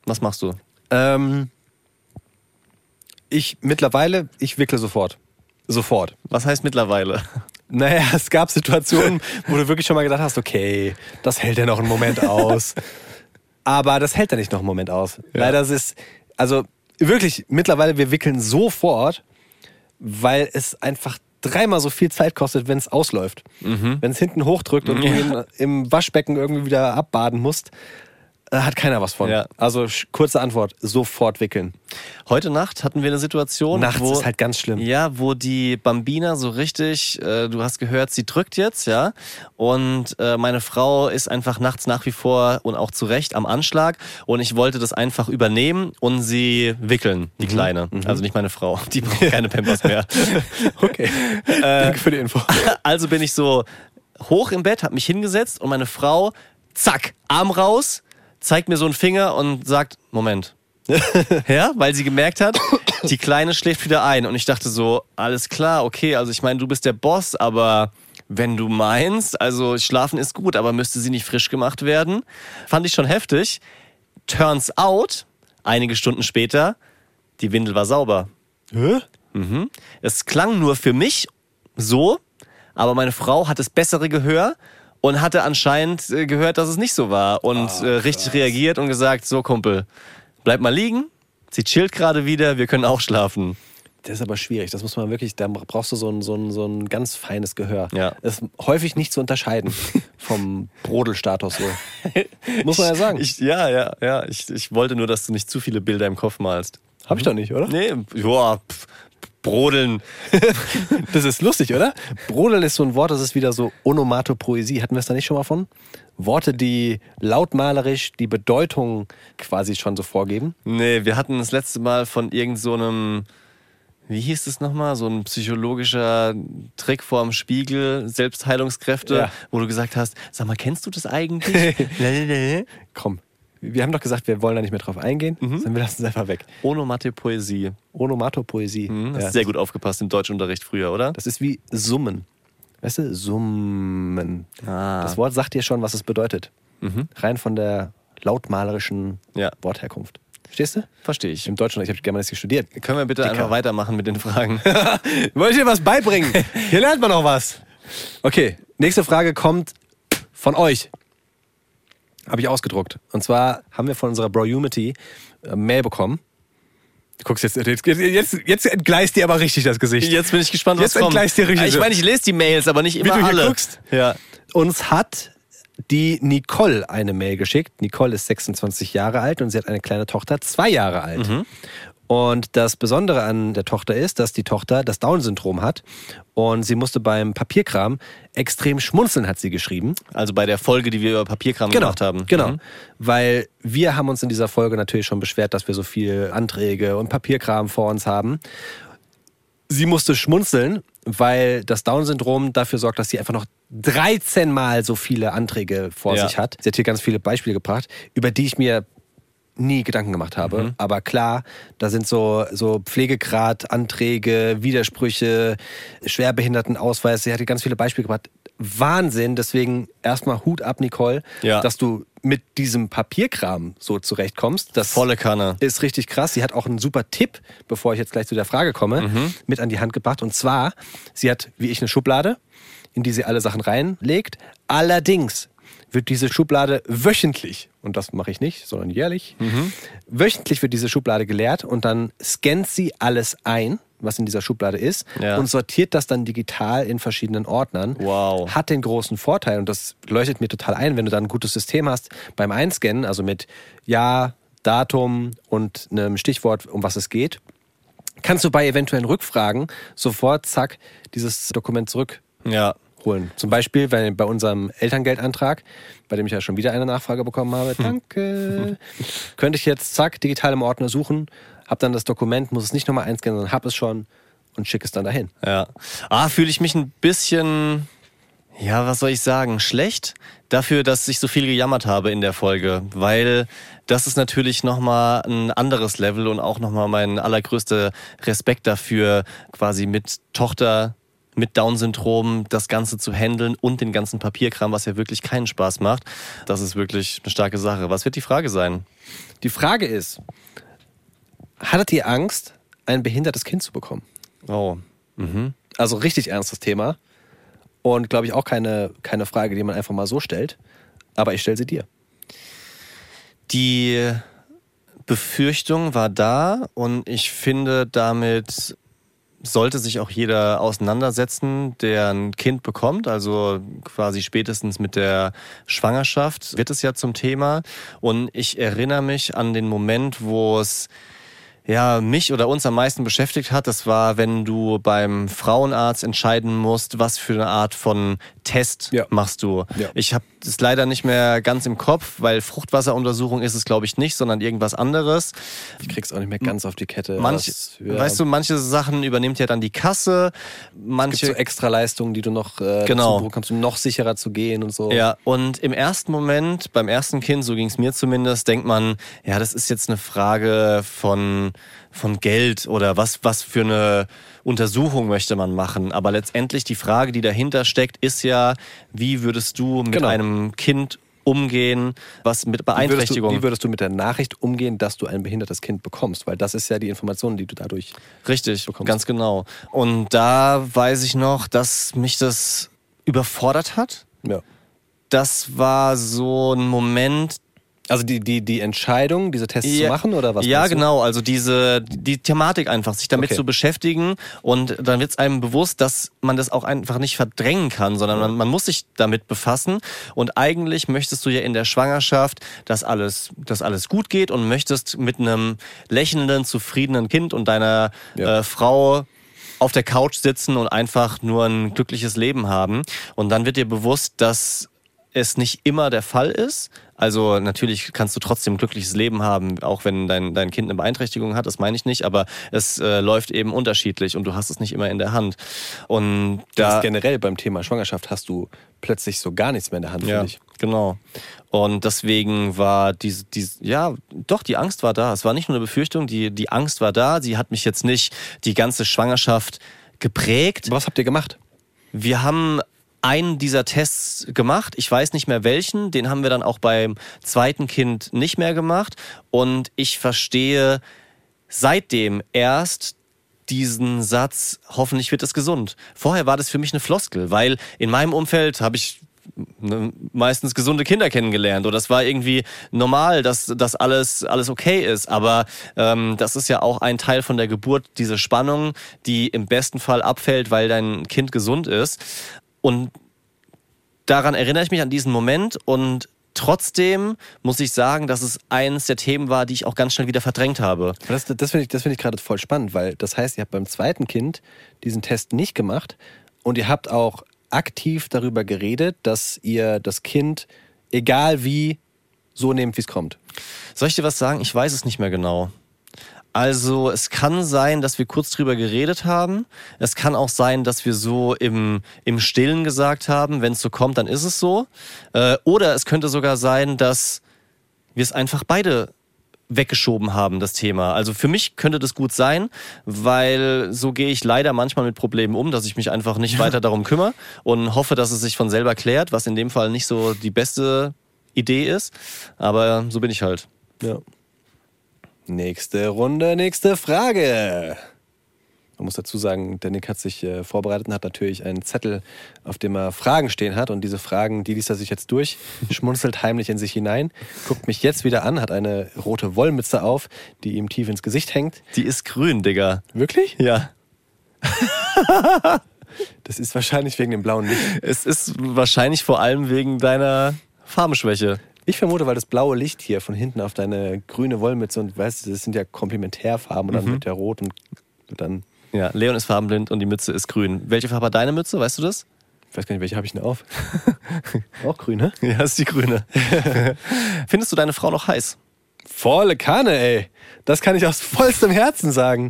Was machst du? Ähm, ich mittlerweile, ich wickle sofort. Sofort. Was heißt mittlerweile? Naja, es gab Situationen, wo du wirklich schon mal gedacht hast, okay, das hält ja noch einen Moment aus. <laughs> Aber das hält ja nicht noch einen Moment aus. Leider ist es, also wirklich, mittlerweile, wir wickeln sofort, weil es einfach dreimal so viel Zeit kostet, wenn es ausläuft. Mhm. Wenn es hinten hochdrückt und du ihn im Waschbecken irgendwie wieder abbaden musst, hat keiner was von. Ja. Also kurze Antwort, sofort wickeln. Heute Nacht hatten wir eine Situation, Nachts wo, ist halt ganz schlimm. Ja, wo die Bambina so richtig, äh, du hast gehört, sie drückt jetzt, ja. Und äh, meine Frau ist einfach nachts nach wie vor und auch zu Recht am Anschlag. Und ich wollte das einfach übernehmen und sie wickeln, Mhm. die Kleine. Also nicht meine Frau, die braucht keine Pampers mehr. <laughs> Okay. Danke für die Info. <laughs> Also bin ich so hoch im Bett, hab mich hingesetzt und meine Frau, zack, Arm raus, zeigt mir so einen Finger und sagt, Moment. <laughs> ja, weil sie gemerkt hat, die Kleine schläft wieder ein. Und ich dachte so, alles klar, okay, also ich meine, du bist der Boss, aber wenn du meinst, also schlafen ist gut, aber müsste sie nicht frisch gemacht werden? Fand ich schon heftig. Turns out, einige Stunden später, die Windel war sauber. Hä? Mhm. Es klang nur für mich so, aber meine Frau hat das bessere Gehör und hatte anscheinend äh, gehört, dass es nicht so war und äh, richtig reagiert und gesagt, so Kumpel, bleib mal liegen, sie chillt gerade wieder, wir können auch schlafen. Das ist aber schwierig. Das muss man wirklich, da brauchst du so ein, so ein, so ein ganz feines Gehör. Ja. Das ist häufig nicht zu unterscheiden <laughs> vom Brodelstatus so. <laughs> Muss man ja sagen. Ich, ja, ja, ja. Ich, ich wollte nur, dass du nicht zu viele Bilder im Kopf malst. Hab ich doch nicht, oder? Nee, ja, pff, brodeln. <laughs> Das ist lustig, oder? Brodeln ist so ein Wort, das ist wieder so Onomatopoesie. Hatten wir es da nicht schon mal von? Worte, die lautmalerisch die Bedeutung quasi schon so vorgeben. Nee, wir hatten das letzte Mal von irgend so einem, wie hieß es nochmal, so ein psychologischer Trick vorm Spiegel, Selbstheilungskräfte, Ja. wo du gesagt hast, sag mal, kennst du das eigentlich? <laughs> Komm, wir haben doch gesagt, wir wollen da nicht mehr drauf eingehen, sondern wir lassen es einfach weg. Onomatopoesie. Onomatopoesie. Hm, hast Ja, sehr gut aufgepasst im Deutschunterricht früher, oder? Das ist wie Summen. Weißt du, Summen. Ah. Das Wort sagt dir schon, was es bedeutet. Rein von der lautmalerischen Ja. Wortherkunft. Verstehst du? Verstehe ich. Im Deutschen, ich habe Germanistik studiert. Können wir bitte einfach weitermachen mit den Fragen? <laughs> Wollt ihr was beibringen? <laughs> Hier lernt man noch was. Okay, nächste Frage kommt von euch. Habe ich ausgedruckt. Und zwar haben wir von unserer Bro-Unity äh, Mail bekommen. Du guckst jetzt, jetzt, jetzt, jetzt entgleist dir aber richtig das Gesicht. Jetzt bin ich gespannt, was Jetzt kommt. entgleist dir richtig Ich meine, ich lese die Mails, aber nicht immer du hier alle. guckst. Ja. Uns hat die Nicole eine Mail geschickt. Nicole ist 26 Jahre alt und sie hat eine kleine Tochter, zwei Jahre alt. Und das Besondere an der Tochter ist, dass die Tochter das Down-Syndrom hat und sie musste beim Papierkram extrem schmunzeln, hat sie geschrieben. Also bei der Folge, die wir über Papierkram gemacht haben. Genau. Mhm. Weil wir haben uns in dieser Folge natürlich schon beschwert, dass wir so viel Anträge und Papierkram vor uns haben. Sie musste schmunzeln, weil das Down-Syndrom dafür sorgt, dass sie einfach noch 13 Mal so viele Anträge vor Ja. sich hat. Sie hat hier ganz viele Beispiele gebracht, über die ich mir nie Gedanken gemacht habe. Mhm. Aber klar, da sind so, so Pflegegrad, Anträge, Widersprüche, Schwerbehindertenausweis. Sie hat hier ganz viele Beispiele gebracht. Wahnsinn. Deswegen erstmal Hut ab, Nicole, Ja. dass du mit diesem Papierkram so zurechtkommst. Das Volle Kanne. ist richtig krass. Sie hat auch einen super Tipp, bevor ich jetzt gleich zu der Frage komme, Mhm. mit an die Hand gebracht. Und zwar, sie hat wie ich eine Schublade, in die sie alle Sachen reinlegt. Allerdings wird diese Schublade wöchentlich, und das mache ich nicht, sondern jährlich, Mhm. wöchentlich wird diese Schublade geleert und dann scannt sie alles ein, was in dieser Schublade ist, Ja. und sortiert das dann digital in verschiedenen Ordnern. Wow. Hat den großen Vorteil, und das leuchtet mir total ein, wenn du dann ein gutes System hast beim Einscannen, also mit Ja, Datum und einem Stichwort, um was es geht, kannst du bei eventuellen Rückfragen sofort, zack, dieses Dokument zurückholen. Ja. Zum Beispiel bei, bei unserem Elterngeldantrag, bei dem ich ja schon wieder eine Nachfrage bekommen habe. <laughs> Danke. Könnte ich jetzt, zack, digital im Ordner suchen, hab dann das Dokument, muss es nicht nochmal einscannen, sondern hab es schon und schicke es dann dahin. Ja. Ah, fühle ich mich ein bisschen, ja, was soll ich sagen, schlecht dafür, dass ich so viel gejammert habe in der Folge, weil das ist natürlich nochmal ein anderes Level und auch nochmal mein allergrößter Respekt dafür, quasi mit Tochter mit Down-Syndrom das Ganze zu handeln und den ganzen Papierkram, was ja wirklich keinen Spaß macht. Das ist wirklich eine starke Sache. Was wird die Frage sein? Die Frage ist, hattet ihr Angst, ein behindertes Kind zu bekommen? Oh. Also richtig ernstes Thema. Und glaube ich auch keine, keine Frage, die man einfach mal so stellt. Aber ich stelle sie dir. Die Befürchtung war da und ich finde, damit sollte sich auch jeder auseinandersetzen, der ein Kind bekommt. Also quasi spätestens mit der Schwangerschaft wird es ja zum Thema. Und ich erinnere mich an den Moment, wo es ja, mich oder uns am meisten beschäftigt hat, das war, wenn du beim Frauenarzt entscheiden musst, was für eine Art von Test Ja. machst du. Ja. Ich habe das leider nicht mehr ganz im Kopf, weil Fruchtwasseruntersuchung ist es, glaube ich, nicht, sondern irgendwas anderes. Ich krieg's auch nicht mehr ganz auf die Kette. Manch, was- ja, Weißt du, manche Sachen übernimmt ja dann die Kasse, gibt manche so extra Leistungen, die du noch äh, Genau. bekommst, um noch sicherer zu gehen und so. Ja, und im ersten Moment, beim ersten Kind, so ging es mir zumindest, denkt man, ja, das ist jetzt eine Frage von, von Geld oder was, was für eine Untersuchung möchte man machen. Aber letztendlich die Frage, die dahinter steckt, ist ja, wie würdest du mit Genau. einem Kind umgehen, was mit Wie würdest, du, Beeinträchtigung. wie würdest du mit der Nachricht umgehen, dass du ein behindertes Kind bekommst? Weil das ist ja die Information, die du dadurch. Richtig, bekommst. ganz genau. Und da weiß ich noch, dass mich das überfordert hat. Ja. Das war so ein Moment, Also die, die, die Entscheidung, diese Tests zu machen oder was? Ja, genau. Also diese die Thematik einfach, sich damit Okay. zu beschäftigen und dann wird es einem bewusst, dass man das auch einfach nicht verdrängen kann, sondern man, man muss sich damit befassen. Und eigentlich möchtest du ja in der Schwangerschaft, dass alles, dass alles gut geht und möchtest mit einem lächelnden, zufriedenen Kind und deiner Ja. äh, Frau auf der Couch sitzen und einfach nur ein glückliches Leben haben. Und dann wird dir bewusst, dass es nicht immer der Fall ist. Also natürlich kannst du trotzdem ein glückliches Leben haben, auch wenn dein, dein Kind eine Beeinträchtigung hat, das meine ich nicht, aber es äh, läuft eben unterschiedlich und du hast es nicht immer in der Hand. Und Das da ist generell beim Thema Schwangerschaft hast du plötzlich so gar nichts mehr in der Hand, ja, finde ich. genau. Und deswegen war diese, diese, ja, doch, die Angst war da. Es war nicht nur eine Befürchtung, die, die Angst war da. Sie hat mich jetzt nicht die ganze Schwangerschaft geprägt. Was habt ihr gemacht? Wir haben einen dieser Tests gemacht. Ich weiß nicht mehr welchen. Den haben wir dann auch beim zweiten Kind nicht mehr gemacht. Und ich verstehe seitdem erst diesen Satz, hoffentlich wird es gesund. Vorher war das für mich eine Floskel, weil in meinem Umfeld habe ich ne, meistens gesunde Kinder kennengelernt oder es war irgendwie normal, dass das alles alles okay ist. Aber ähm, das ist ja auch ein Teil von der Geburt, diese Spannung, die im besten Fall abfällt, weil dein Kind gesund ist. Und daran erinnere ich mich an diesen Moment und trotzdem muss ich sagen, dass es eines der Themen war, die ich auch ganz schnell wieder verdrängt habe. Das, das finde ich, das finde ich gerade voll spannend, weil das heißt, ihr habt beim zweiten Kind diesen Test nicht gemacht und ihr habt auch aktiv darüber geredet, dass ihr das Kind, egal wie, so nehmt, wie es kommt. Soll ich dir was sagen? Ich weiß es nicht mehr genau. Also es kann sein, dass wir kurz drüber geredet haben. Es kann auch sein, dass wir so im, im Stillen gesagt haben, wenn es so kommt, dann ist es so. Äh, oder es könnte sogar sein, dass wir es einfach beide weggeschoben haben, das Thema. Also für mich könnte das gut sein, weil so gehe ich leider manchmal mit Problemen um, dass ich mich einfach nicht <laughs> weiter darum kümmere und hoffe, dass es sich von selber klärt, was in dem Fall nicht so die beste Idee ist. Aber so bin ich halt. Ja. Nächste Runde, nächste Frage. Man muss dazu sagen, der Nick hat sich äh, vorbereitet und hat natürlich einen Zettel, auf dem er Fragen stehen hat. Und diese Fragen, die liest er sich jetzt durch, <laughs> schmunzelt heimlich in sich hinein, guckt mich jetzt wieder an, hat eine rote Wollmütze auf, die ihm tief ins Gesicht hängt. Die ist grün, Digga. Wirklich? Ja. <laughs> <laughs> Das ist wahrscheinlich wegen dem blauen Licht. Es ist wahrscheinlich vor allem wegen deiner Farbenschwäche. Ich vermute, weil das blaue Licht hier von hinten auf deine grüne Wollmütze und weißt du, das sind ja Komplementärfarben und dann mit der rot und dann, Ja, Leon ist farbenblind und die Mütze ist grün. Welche Farbe hat deine Mütze? Weißt du das? ich weiß gar nicht, welche habe ich denn auf? <laughs> Auch grün, ne? Ja, ist die grüne. <laughs> Findest du deine Frau noch heiß? Volle Kanne, ey. Das kann ich aus vollstem Herzen sagen.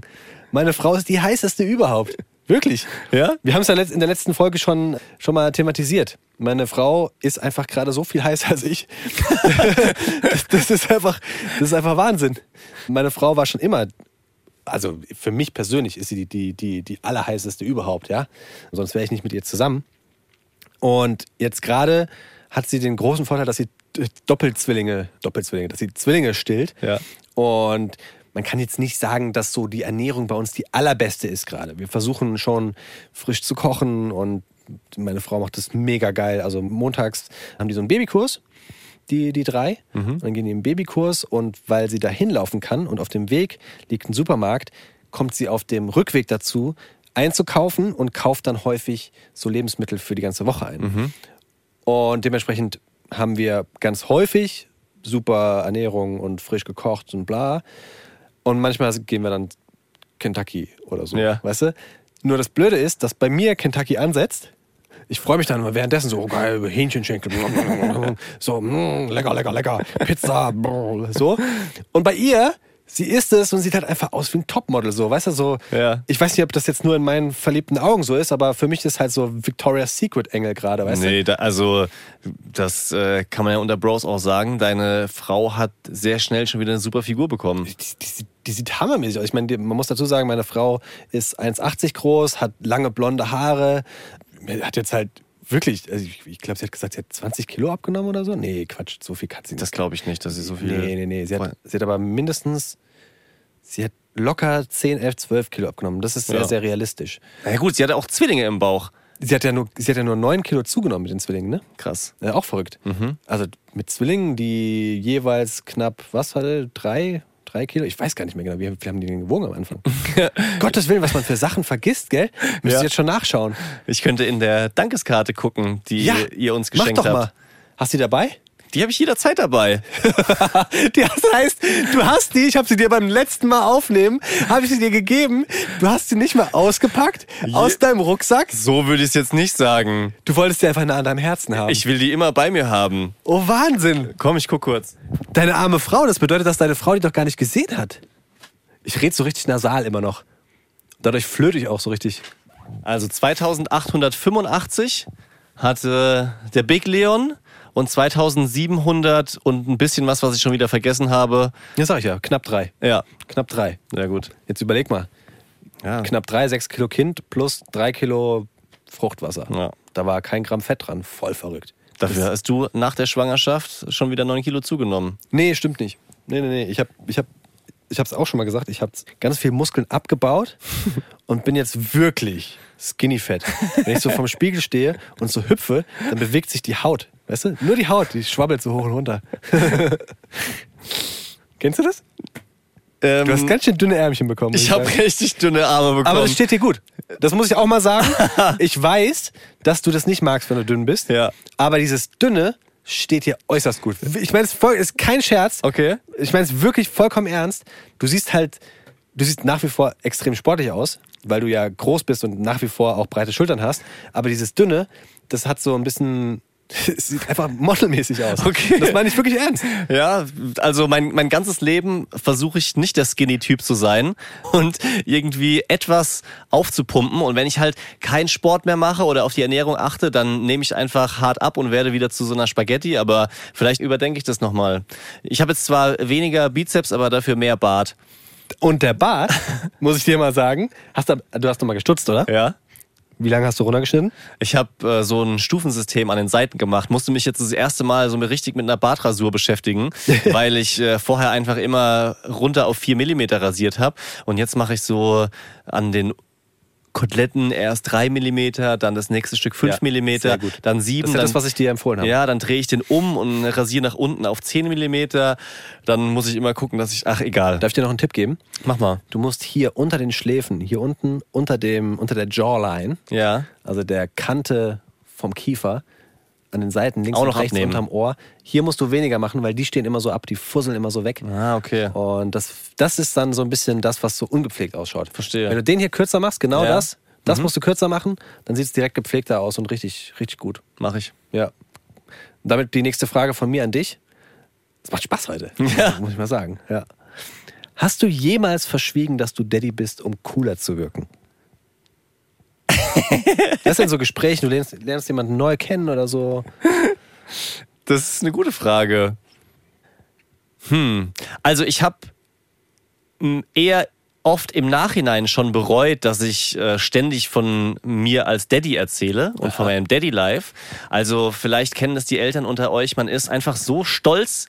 Meine Frau ist die heißeste überhaupt. Wirklich. Ja? Wir haben es ja in der letzten Folge schon, schon mal thematisiert. Meine Frau ist einfach gerade so viel heißer als ich. das, <laughs> das, ist einfach, das ist einfach Wahnsinn. Meine Frau war schon immer, also für mich persönlich ist sie die, die, die, die allerheißeste überhaupt, ja. Sonst wäre ich nicht mit ihr zusammen. Und jetzt gerade hat sie den großen Vorteil, dass sie Doppelzwillinge, Doppelzwillinge, dass sie Zwillinge stillt. Ja. Und man kann jetzt nicht sagen, dass so die Ernährung bei uns die allerbeste ist gerade. Wir versuchen schon frisch zu kochen und meine Frau macht das mega geil. Also montags haben die so einen Babykurs, die, die drei. Und dann gehen die im Babykurs und weil sie da hinlaufen kann und auf dem Weg liegt ein Supermarkt, kommt sie auf dem Rückweg dazu, einzukaufen und kauft dann häufig so Lebensmittel für die ganze Woche ein. Und dementsprechend haben wir ganz häufig super Ernährung und frisch gekocht und bla. Und manchmal gehen wir dann Kentucky oder so, Ja. weißt du? Nur das Blöde ist, dass bei mir Kentucky ansetzt. Ich freue mich dann immer währenddessen so, oh geil, Hähnchenschenkel, so, mm, lecker, lecker, lecker, Pizza, so. Und bei ihr, sie isst es und sieht halt einfach aus wie ein Topmodel, so, weißt du, so. Ja. Ich weiß nicht, ob das jetzt nur in meinen verliebten Augen so ist, aber für mich ist halt so Victoria's Secret Engel gerade, weißt Nee, da, also das äh, kann man ja unter Bros auch sagen. Deine Frau hat sehr schnell schon wieder eine super Figur bekommen. die, die, sieht- die sieht hammermäßig aus. Ich meine, die, man muss dazu sagen, meine Frau ist 1,80 groß, hat lange blonde Haare, hat jetzt halt wirklich, also ich, ich glaube, sie hat gesagt, sie hat 20 Kilo abgenommen oder so. Nee, Quatsch, so viel hat sie nicht. Das glaube ich nicht, dass sie so viel. nee, nee, nee. Sie hat, sie hat aber mindestens, sie hat locker 10, 11, 12 Kilo abgenommen. Das ist sehr, Ja. sehr realistisch. Na ja, gut, sie hatte auch Zwillinge im Bauch. Sie hat ja nur, sie hat ja nur 9 Kilo zugenommen mit den Zwillingen, ne? Krass. Ja, auch verrückt. Also mit Zwillingen, die jeweils knapp, was hatte, drei, drei Kilo? Ich weiß gar nicht mehr genau, wie viel haben die denn gewogen am Anfang? <laughs> Gottes Willen, was man für Sachen vergisst, gell? Müsst Ja. ihr jetzt schon nachschauen. Ich könnte in der Dankeskarte gucken, die ihr uns mach geschenkt doch habt. mal. Hast du die dabei? Die habe ich jederzeit dabei. <laughs> Die, das heißt, du hast die, ich habe sie dir beim letzten Mal aufnehmen, habe ich sie dir gegeben. Du hast sie nicht mal ausgepackt aus deinem Rucksack. So würde ich es jetzt nicht sagen. Du wolltest sie einfach nah an deinem Herzen haben. Ich will die immer bei mir haben. oh, Wahnsinn. Komm, ich guck kurz. Deine arme Frau, das bedeutet, dass deine Frau die doch gar nicht gesehen hat. Ich rede so richtig nasal immer noch. Dadurch flöte ich auch so richtig. Also 2885 hatte der Big Leon und 2700 und ein bisschen was, was ich schon wieder vergessen habe. Ja, sag ich ja, knapp drei. Ja, Knapp drei. sehr gut. Jetzt überleg mal. Ja. Knapp drei, sechs Kilo Kind plus drei Kilo Fruchtwasser. Ja. Da war kein Gramm Fett dran. Voll verrückt. Dafür hast du nach der Schwangerschaft schon wieder 9 Kilo zugenommen. Nee, stimmt nicht. Nee, nee, nee. Ich habe ich hab, ich hab's auch schon mal gesagt. Ich habe ganz viel Muskeln abgebaut <laughs> und bin jetzt wirklich skinny fett. Wenn ich so vom Spiegel stehe und so hüpfe, dann bewegt sich die Haut. Weißt du? Nur die Haut, die schwabbelt so hoch und runter. <laughs> Kennst du das? Ähm, Du hast ganz schön dünne Ärmchen bekommen. ich habe richtig dünne Arme bekommen. Aber das steht dir gut. Das muss ich auch mal sagen. <laughs> Ich weiß, dass du das nicht magst, wenn du dünn bist. Ja. Aber dieses Dünne steht dir äußerst gut. Ich meine, es ist kein Scherz. Okay. Ich meine es wirklich vollkommen ernst. Du siehst halt, du siehst nach wie vor extrem sportlich aus, weil du ja groß bist und nach wie vor auch breite Schultern hast. Aber dieses Dünne, das hat so ein bisschen, <laughs> es sieht einfach modelmäßig aus. Okay. Das meine ich wirklich ernst. Ja, also mein, mein ganzes Leben versuche ich nicht der Skinny-Typ zu sein und irgendwie etwas aufzupumpen. Und wenn ich halt keinen Sport mehr mache oder auf die Ernährung achte, dann nehme ich einfach hart ab und werde wieder zu so einer Spaghetti. Aber vielleicht überdenke ich das nochmal. Ich habe jetzt zwar weniger Bizeps, aber dafür mehr Bart. Und der Bart, <laughs> muss ich dir mal sagen, hast du, du hast noch mal gestutzt, oder? Ja. Wie lange hast du runtergeschnitten? Ich habe äh, so ein Stufensystem an den Seiten gemacht, musste mich jetzt das erste Mal so richtig mit einer Bartrasur beschäftigen, <laughs> weil ich äh, vorher einfach immer runter auf 4 mm rasiert habe. Und jetzt mache ich so an den Koteletten erst 3 mm, dann das nächste Stück 5 Ja, mm, dann 7. Das ist ja dann, das, was ich dir empfohlen habe. ja, dann drehe ich den um und rasiere nach unten auf 10 mm. Dann muss ich immer gucken, dass ich. Ach, egal. Darf ich dir noch einen Tipp geben? Mach mal. Du musst hier unter den Schläfen, hier unten unter, dem, unter der Jawline, Ja. also der Kante vom Kiefer, an den Seiten links Auch und noch rechts abnehmen. unterm Ohr, hier musst du weniger machen, weil die stehen immer so ab, die fusseln immer so weg. Ah, okay. Und das, das ist dann so ein bisschen das, was so ungepflegt ausschaut. Verstehe. Wenn du den hier kürzer machst, genau Ja. das, das musst du kürzer machen, dann sieht es direkt gepflegter aus und richtig, richtig gut. Mach ich. Ja. Damit die nächste Frage von mir an dich. Es macht Spaß heute, <laughs> Ja. muss ich mal sagen. Ja. Hast du jemals verschwiegen, dass du Daddy bist, um cooler zu wirken? <laughs> das sind so Gespräche, du lernst, lernst jemanden neu kennen oder so. Das ist eine gute Frage. Hm. Also ich habe eher oft im Nachhinein schon bereut, dass ich äh, ständig von mir als Daddy erzähle und von meinem Daddy Life. Also vielleicht kennen das die Eltern unter euch. Man ist einfach so stolz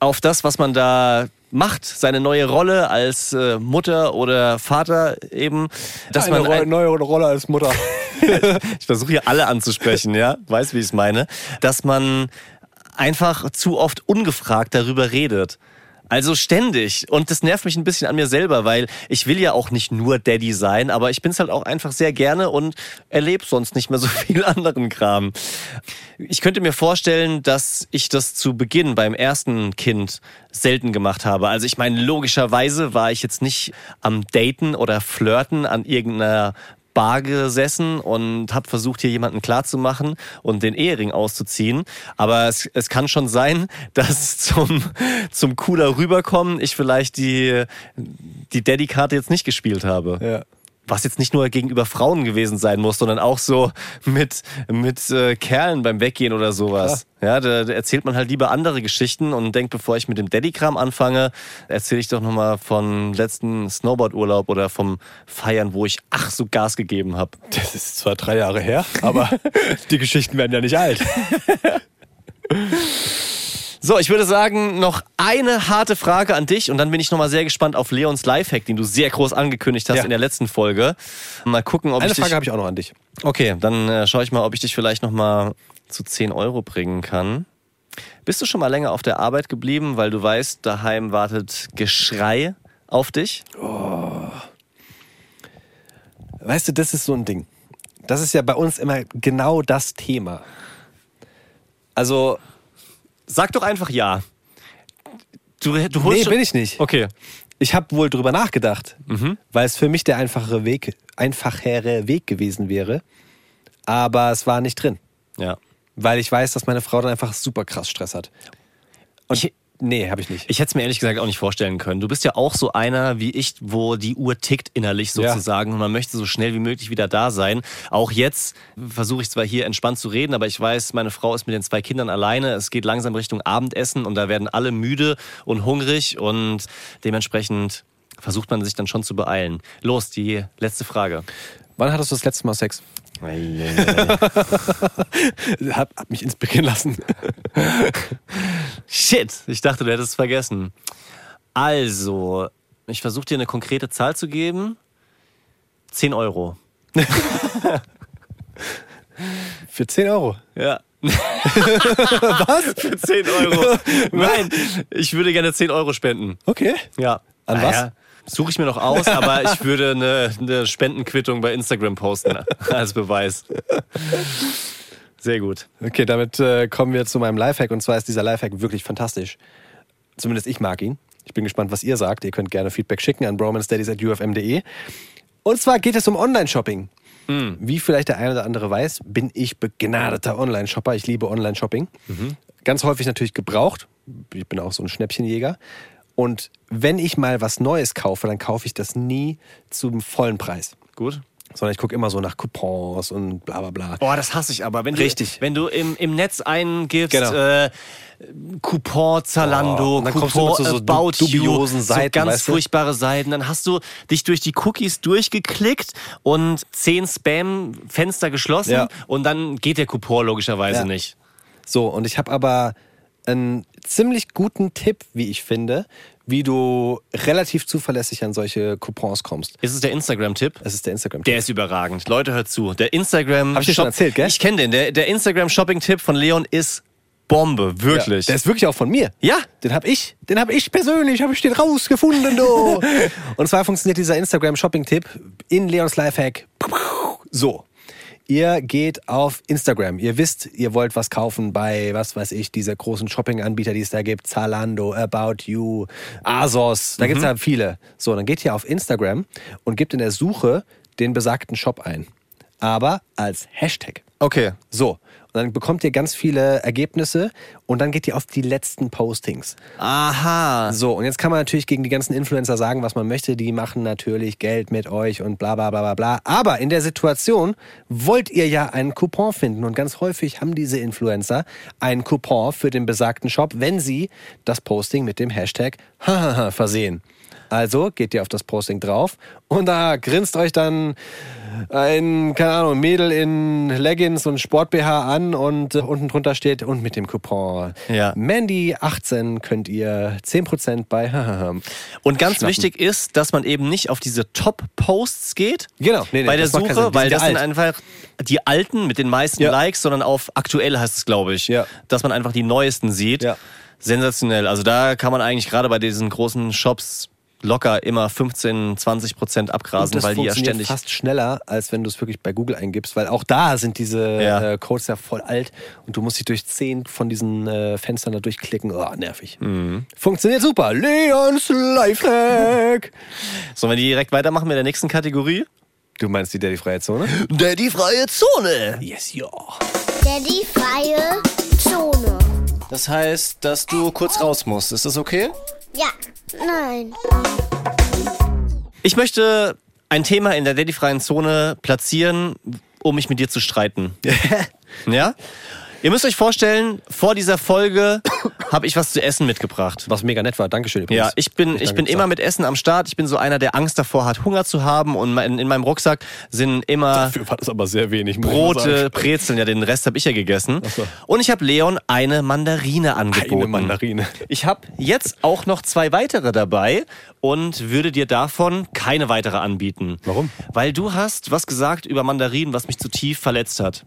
auf das, was man da macht, seine neue Rolle als äh, Mutter oder Vater eben, dass man ein- neue Rolle als Mutter. <laughs> ich versuche hier alle anzusprechen, ja, weiß, wie ich es meine, dass man einfach zu oft ungefragt darüber redet. Also ständig. Und das nervt mich ein bisschen an mir selber, weil ich will ja auch nicht nur Daddy sein, aber ich bin es halt auch einfach sehr gerne und erlebe sonst nicht mehr so <laughs> viel anderen Kram. Ich könnte mir vorstellen, dass ich das zu Beginn beim ersten Kind selten gemacht habe. Also ich meine, logischerweise war ich jetzt nicht am Daten oder Flirten an irgendeiner Bar gesessen und habe versucht, hier jemanden klarzumachen und den Ehering auszuziehen. Aber es, es kann schon sein, <laughs> dass zum, zum cooler rüberkommen ich vielleicht die, die Daddy-Karte jetzt nicht gespielt habe. Ja. Was jetzt nicht nur gegenüber Frauen gewesen sein muss, sondern auch so mit, mit äh, Kerlen beim Weggehen oder sowas. Ja, da, da erzählt man halt lieber andere Geschichten und denkt, bevor ich mit dem Daddy-Kram anfange, erzähle ich doch nochmal von letzten Snowboard-Urlaub oder vom Feiern, wo ich ach so Gas gegeben habe. Das ist zwar drei Jahre her, aber <laughs> die Geschichten werden ja nicht alt. <laughs> So, ich würde sagen, noch eine harte Frage an dich und dann bin ich nochmal sehr gespannt auf Leons Lifehack, den du sehr groß angekündigt hast Ja. in der letzten Folge. Mal gucken, ob Eine ich dich... Frage habe ich auch noch an dich. Okay, dann äh, schaue ich mal, ob ich dich vielleicht nochmal zu 10 Euro bringen kann. Bist du schon mal länger auf der Arbeit geblieben, weil du weißt, daheim wartet Geschrei auf dich? Weißt du, das ist so ein Ding. Das ist ja bei uns immer genau das Thema. Also, Sag doch einfach ja. Du, du holst nee, bin ich nicht. Okay. Ich habe wohl drüber nachgedacht, weil es für mich der einfachere Weg, einfachere Weg gewesen wäre. Aber es war nicht drin. Ja. Weil ich weiß, dass meine Frau dann einfach super krass Stress hat. Und Ich- nee, habe ich nicht. Ich hätte es mir ehrlich gesagt auch nicht vorstellen können. Du bist ja auch so einer wie ich, wo die Uhr tickt innerlich Ja. sozusagen und man möchte so schnell wie möglich wieder da sein. Auch jetzt versuche ich zwar hier entspannt zu reden, aber ich weiß, meine Frau ist mit den zwei Kindern alleine. Es geht langsam Richtung Abendessen und da werden alle müde und hungrig und dementsprechend versucht man sich dann schon zu beeilen. Los, die letzte Frage. Wann hattest du das letzte Mal Sex? Hab, <laughs> hab mich inspirieren lassen. <laughs> Shit, ich dachte, du hättest es vergessen. Also, ich versuche dir eine konkrete Zahl zu geben. 10 Euro. <laughs> Für 10 Euro. Ja. was? Für 10 Euro. Nein, ich würde gerne 10 Euro spenden. Okay. Ja. An was? Suche ich mir noch aus, <laughs> aber ich würde eine, eine Spendenquittung bei Instagram posten <laughs> als Beweis. Sehr gut. Okay, damit äh, kommen wir zu meinem Lifehack. Und zwar ist dieser Lifehack wirklich fantastisch. Zumindest ich mag ihn. Ich bin gespannt, was ihr sagt. Ihr könnt gerne Feedback schicken an bromanstudies.ufm.de. Und zwar geht es um Online-Shopping. Wie vielleicht der eine oder andere weiß, bin ich begnadeter Online-Shopper. Ich liebe Online-Shopping. Ganz häufig natürlich gebraucht. Ich bin auch so ein Schnäppchenjäger. Und wenn ich mal was Neues kaufe, dann kaufe ich das nie zum vollen Preis. Gut. Sondern ich gucke immer so nach Coupons und bla bla bla. Boah, das hasse ich aber. Wenn Richtig. Du, wenn du im, im Netz eingibst, Genau. äh, Coupon Zalando, Oh, dann kommst du Coupon zu so About dubiosen You, Seiten, so ganz weißt du? furchtbare Seiten. Dann hast du dich durch die Cookies durchgeklickt und zehn Spam-Fenster geschlossen Ja. und dann geht der Coupon logischerweise Ja. nicht. So, und ich habe aber einen ziemlich guten Tipp, wie ich finde, wie du relativ zuverlässig an solche Coupons kommst. Ist es der Instagram-Tipp? Es ist der instagram Der ist überragend. Leute, hört zu. Der Instagram. Hab ich dir schon erzählt, gell? Ich kenne den. Der, der Instagram-Shopping-Tipp von Leon ist Bombe. Wirklich. Der ist wirklich auch von mir. Ja. Den habe ich, den habe ich persönlich, habe ich den rausgefunden, du. <laughs> Und zwar funktioniert dieser Instagram-Shopping-Tipp in Leons Lifehack so. Ihr geht auf Instagram. Ihr wisst, ihr wollt was kaufen bei, was weiß ich, dieser großen Shopping-Anbieter, die es da gibt. Zalando, About You, Asos. Da gibt's ja viele. So, dann geht ihr auf Instagram und gebt in der Suche den besagten Shop ein. Aber als Hashtag. Okay. So. Und dann bekommt ihr ganz viele Ergebnisse und dann geht ihr auf die letzten Postings. Aha. So, und jetzt kann man natürlich gegen die ganzen Influencer sagen, was man möchte. Die machen natürlich Geld mit euch und bla bla bla bla bla. Aber in der Situation wollt ihr ja einen Coupon finden. Und ganz häufig haben diese Influencer einen Coupon für den besagten Shop, wenn sie das Posting mit dem Hashtag versehen. Also geht ihr auf das Posting drauf und da grinst euch dann ein, keine Ahnung, Mädel in Leggings und Sport-BH an und äh, unten drunter steht und mit dem Coupon Ja. Mandy18 könnt ihr 10% bei <laughs> Und ganz schnappen. wichtig ist, dass man eben nicht auf diese Top-Posts geht. Genau, nee, nee, bei der Suche, weil sind das sind alt. einfach die alten mit den meisten Ja. Likes, sondern auf aktuell heißt es, glaube ich. Ja. Dass man einfach die neuesten sieht. Ja. Sensationell. Also da kann man eigentlich gerade bei diesen großen Shops locker immer 15, 20 Prozent abgrasen, das weil die ja funktioniert ständig. fast schneller, als wenn du es wirklich bei Google eingibst, weil auch da sind diese Ja. äh, Codes ja voll alt und du musst dich durch zehn von diesen äh, Fenstern da durchklicken. Oh, nervig. Mhm. Funktioniert super. Leons Lifehack. <laughs> Sollen wir direkt weitermachen mit der nächsten Kategorie? Du meinst die Daddy-freie Zone? Daddy freie Zone. Yes, ja. Daddy freie Zone. Das heißt, dass du kurz raus musst. Ist das okay? Ja, nein. Ich möchte ein Thema in der Daddy-freien Zone platzieren, um mich mit dir zu streiten. <laughs> ja? Ihr müsst euch vorstellen, vor dieser Folge <coughs> habe ich was zu essen mitgebracht. Was mega nett war. Dankeschön übrigens. Ja, ich bin, ich bin immer mit Essen am Start. Ich bin so einer, der Angst davor hat, Hunger zu haben. Und mein, in meinem Rucksack sind immer Dafür war das aber sehr wenig. Brote. Brezeln. Ja, den Rest habe ich ja gegessen. so. Und ich habe Leon eine Mandarine angeboten. Eine Mandarine. Ich habe jetzt auch noch zwei weitere dabei und würde dir davon keine weitere anbieten. Warum? Weil du hast was gesagt über Mandarinen, was mich zu tief verletzt hat.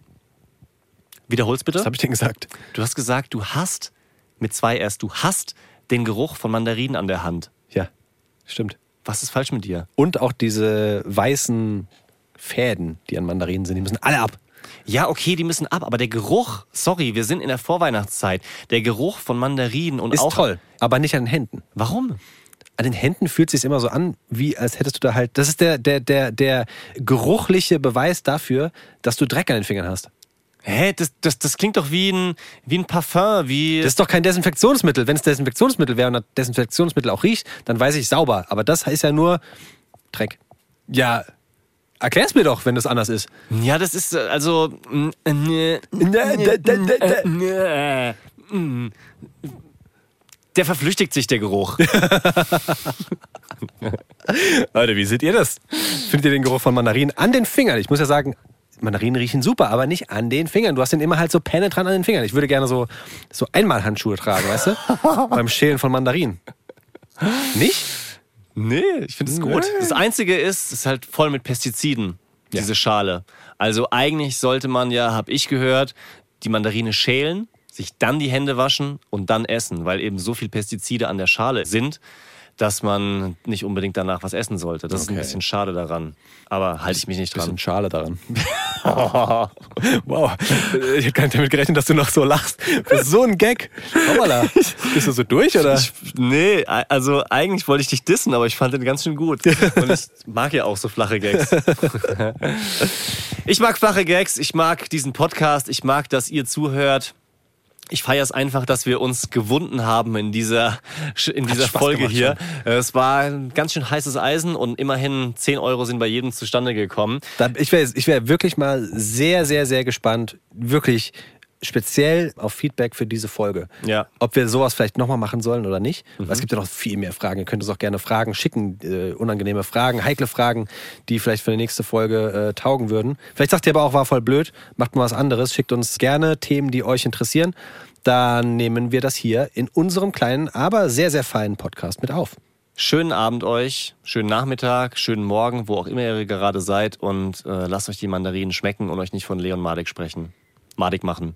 Wiederhol's bitte. Was habe ich denn gesagt? Du hast gesagt, du hast, mit zwei erst, du hast den Geruch von Mandarinen an der Hand. Ja, stimmt. Was ist falsch mit dir? Und auch diese weißen Fäden, die an Mandarinen sind, die müssen alle ab. Ja, okay, die müssen ab, aber der Geruch, sorry, wir sind in der Vorweihnachtszeit. Der Geruch von Mandarinen und Ist auch. toll, aber nicht an den Händen. Warum? An den Händen fühlt es sich immer so an, wie als hättest du da halt. Das ist der, der, der, der geruchliche Beweis dafür, dass du Dreck an den Fingern hast. Hä, das, das, das klingt doch wie ein, wie ein Parfum, wie. Das ist doch kein Desinfektionsmittel. Wenn es Desinfektionsmittel wäre und das Desinfektionsmittel auch riecht, dann weiß ich sauber. Aber das ist ja nur Dreck. Ja, erklär's mir doch, wenn das anders ist. ja, das ist also. Der verflüchtigt sich, der Geruch. <laughs> Leute, wie seht ihr das? Findet ihr den Geruch von Mandarinen an den Fingern? Ich muss ja sagen, Mandarinen riechen super, aber nicht an den Fingern. Du hast den immer halt so penetrant an den Fingern. Ich würde gerne so, so Einmalhandschuhe tragen, weißt du? <laughs> Beim Schälen von Mandarinen. Nicht? Nee, ich finde es gut. Das Einzige ist, es ist halt voll mit Pestiziden, Ja. diese Schale. Also eigentlich sollte man ja, habe ich gehört, die Mandarine schälen, sich dann die Hände waschen und dann essen, weil eben so viel Pestizide an der Schale sind, dass man nicht unbedingt danach was essen sollte. Das ist ein Okay. bisschen schade daran. Aber halte ich mich nicht dran. Bisschen Schale daran. <laughs> wow. Ich hätte gar nicht damit gerechnet, dass du noch so lachst. Das ist so ein Gag. Hoppala. <laughs> Bist du so durch, oder? Ich, nee, also eigentlich wollte ich dich dissen, aber ich fand den ganz schön gut. <laughs> Und ich mag ja auch so flache Gags. Ich mag flache Gags, ich mag diesen Podcast, ich mag, dass ihr zuhört. Ich feiere es einfach, dass wir uns gewunden haben in dieser, in dieser Spaß Folge hier. Es war ein ganz schön heißes Eisen und immerhin 10 Euro sind bei jedem zustande gekommen. Ich wäre ich wär wirklich mal sehr, sehr, sehr gespannt, wirklich speziell auf Feedback für diese Folge. Ja. Ob wir sowas vielleicht nochmal machen sollen oder nicht. Weil es gibt ja noch viel mehr Fragen. Ihr könnt uns auch gerne Fragen schicken, äh, unangenehme Fragen, heikle Fragen, die vielleicht für die nächste Folge äh, taugen würden. Vielleicht sagt ihr aber auch, war voll blöd, macht mal was anderes, schickt uns gerne Themen, die euch interessieren. Dann nehmen wir das hier in unserem kleinen, aber sehr, sehr feinen Podcast mit auf. Schönen Abend euch, schönen Nachmittag, schönen Morgen, wo auch immer ihr gerade seid und äh, lasst euch die Mandarinen schmecken und euch nicht von Leon Madik sprechen. Madik machen.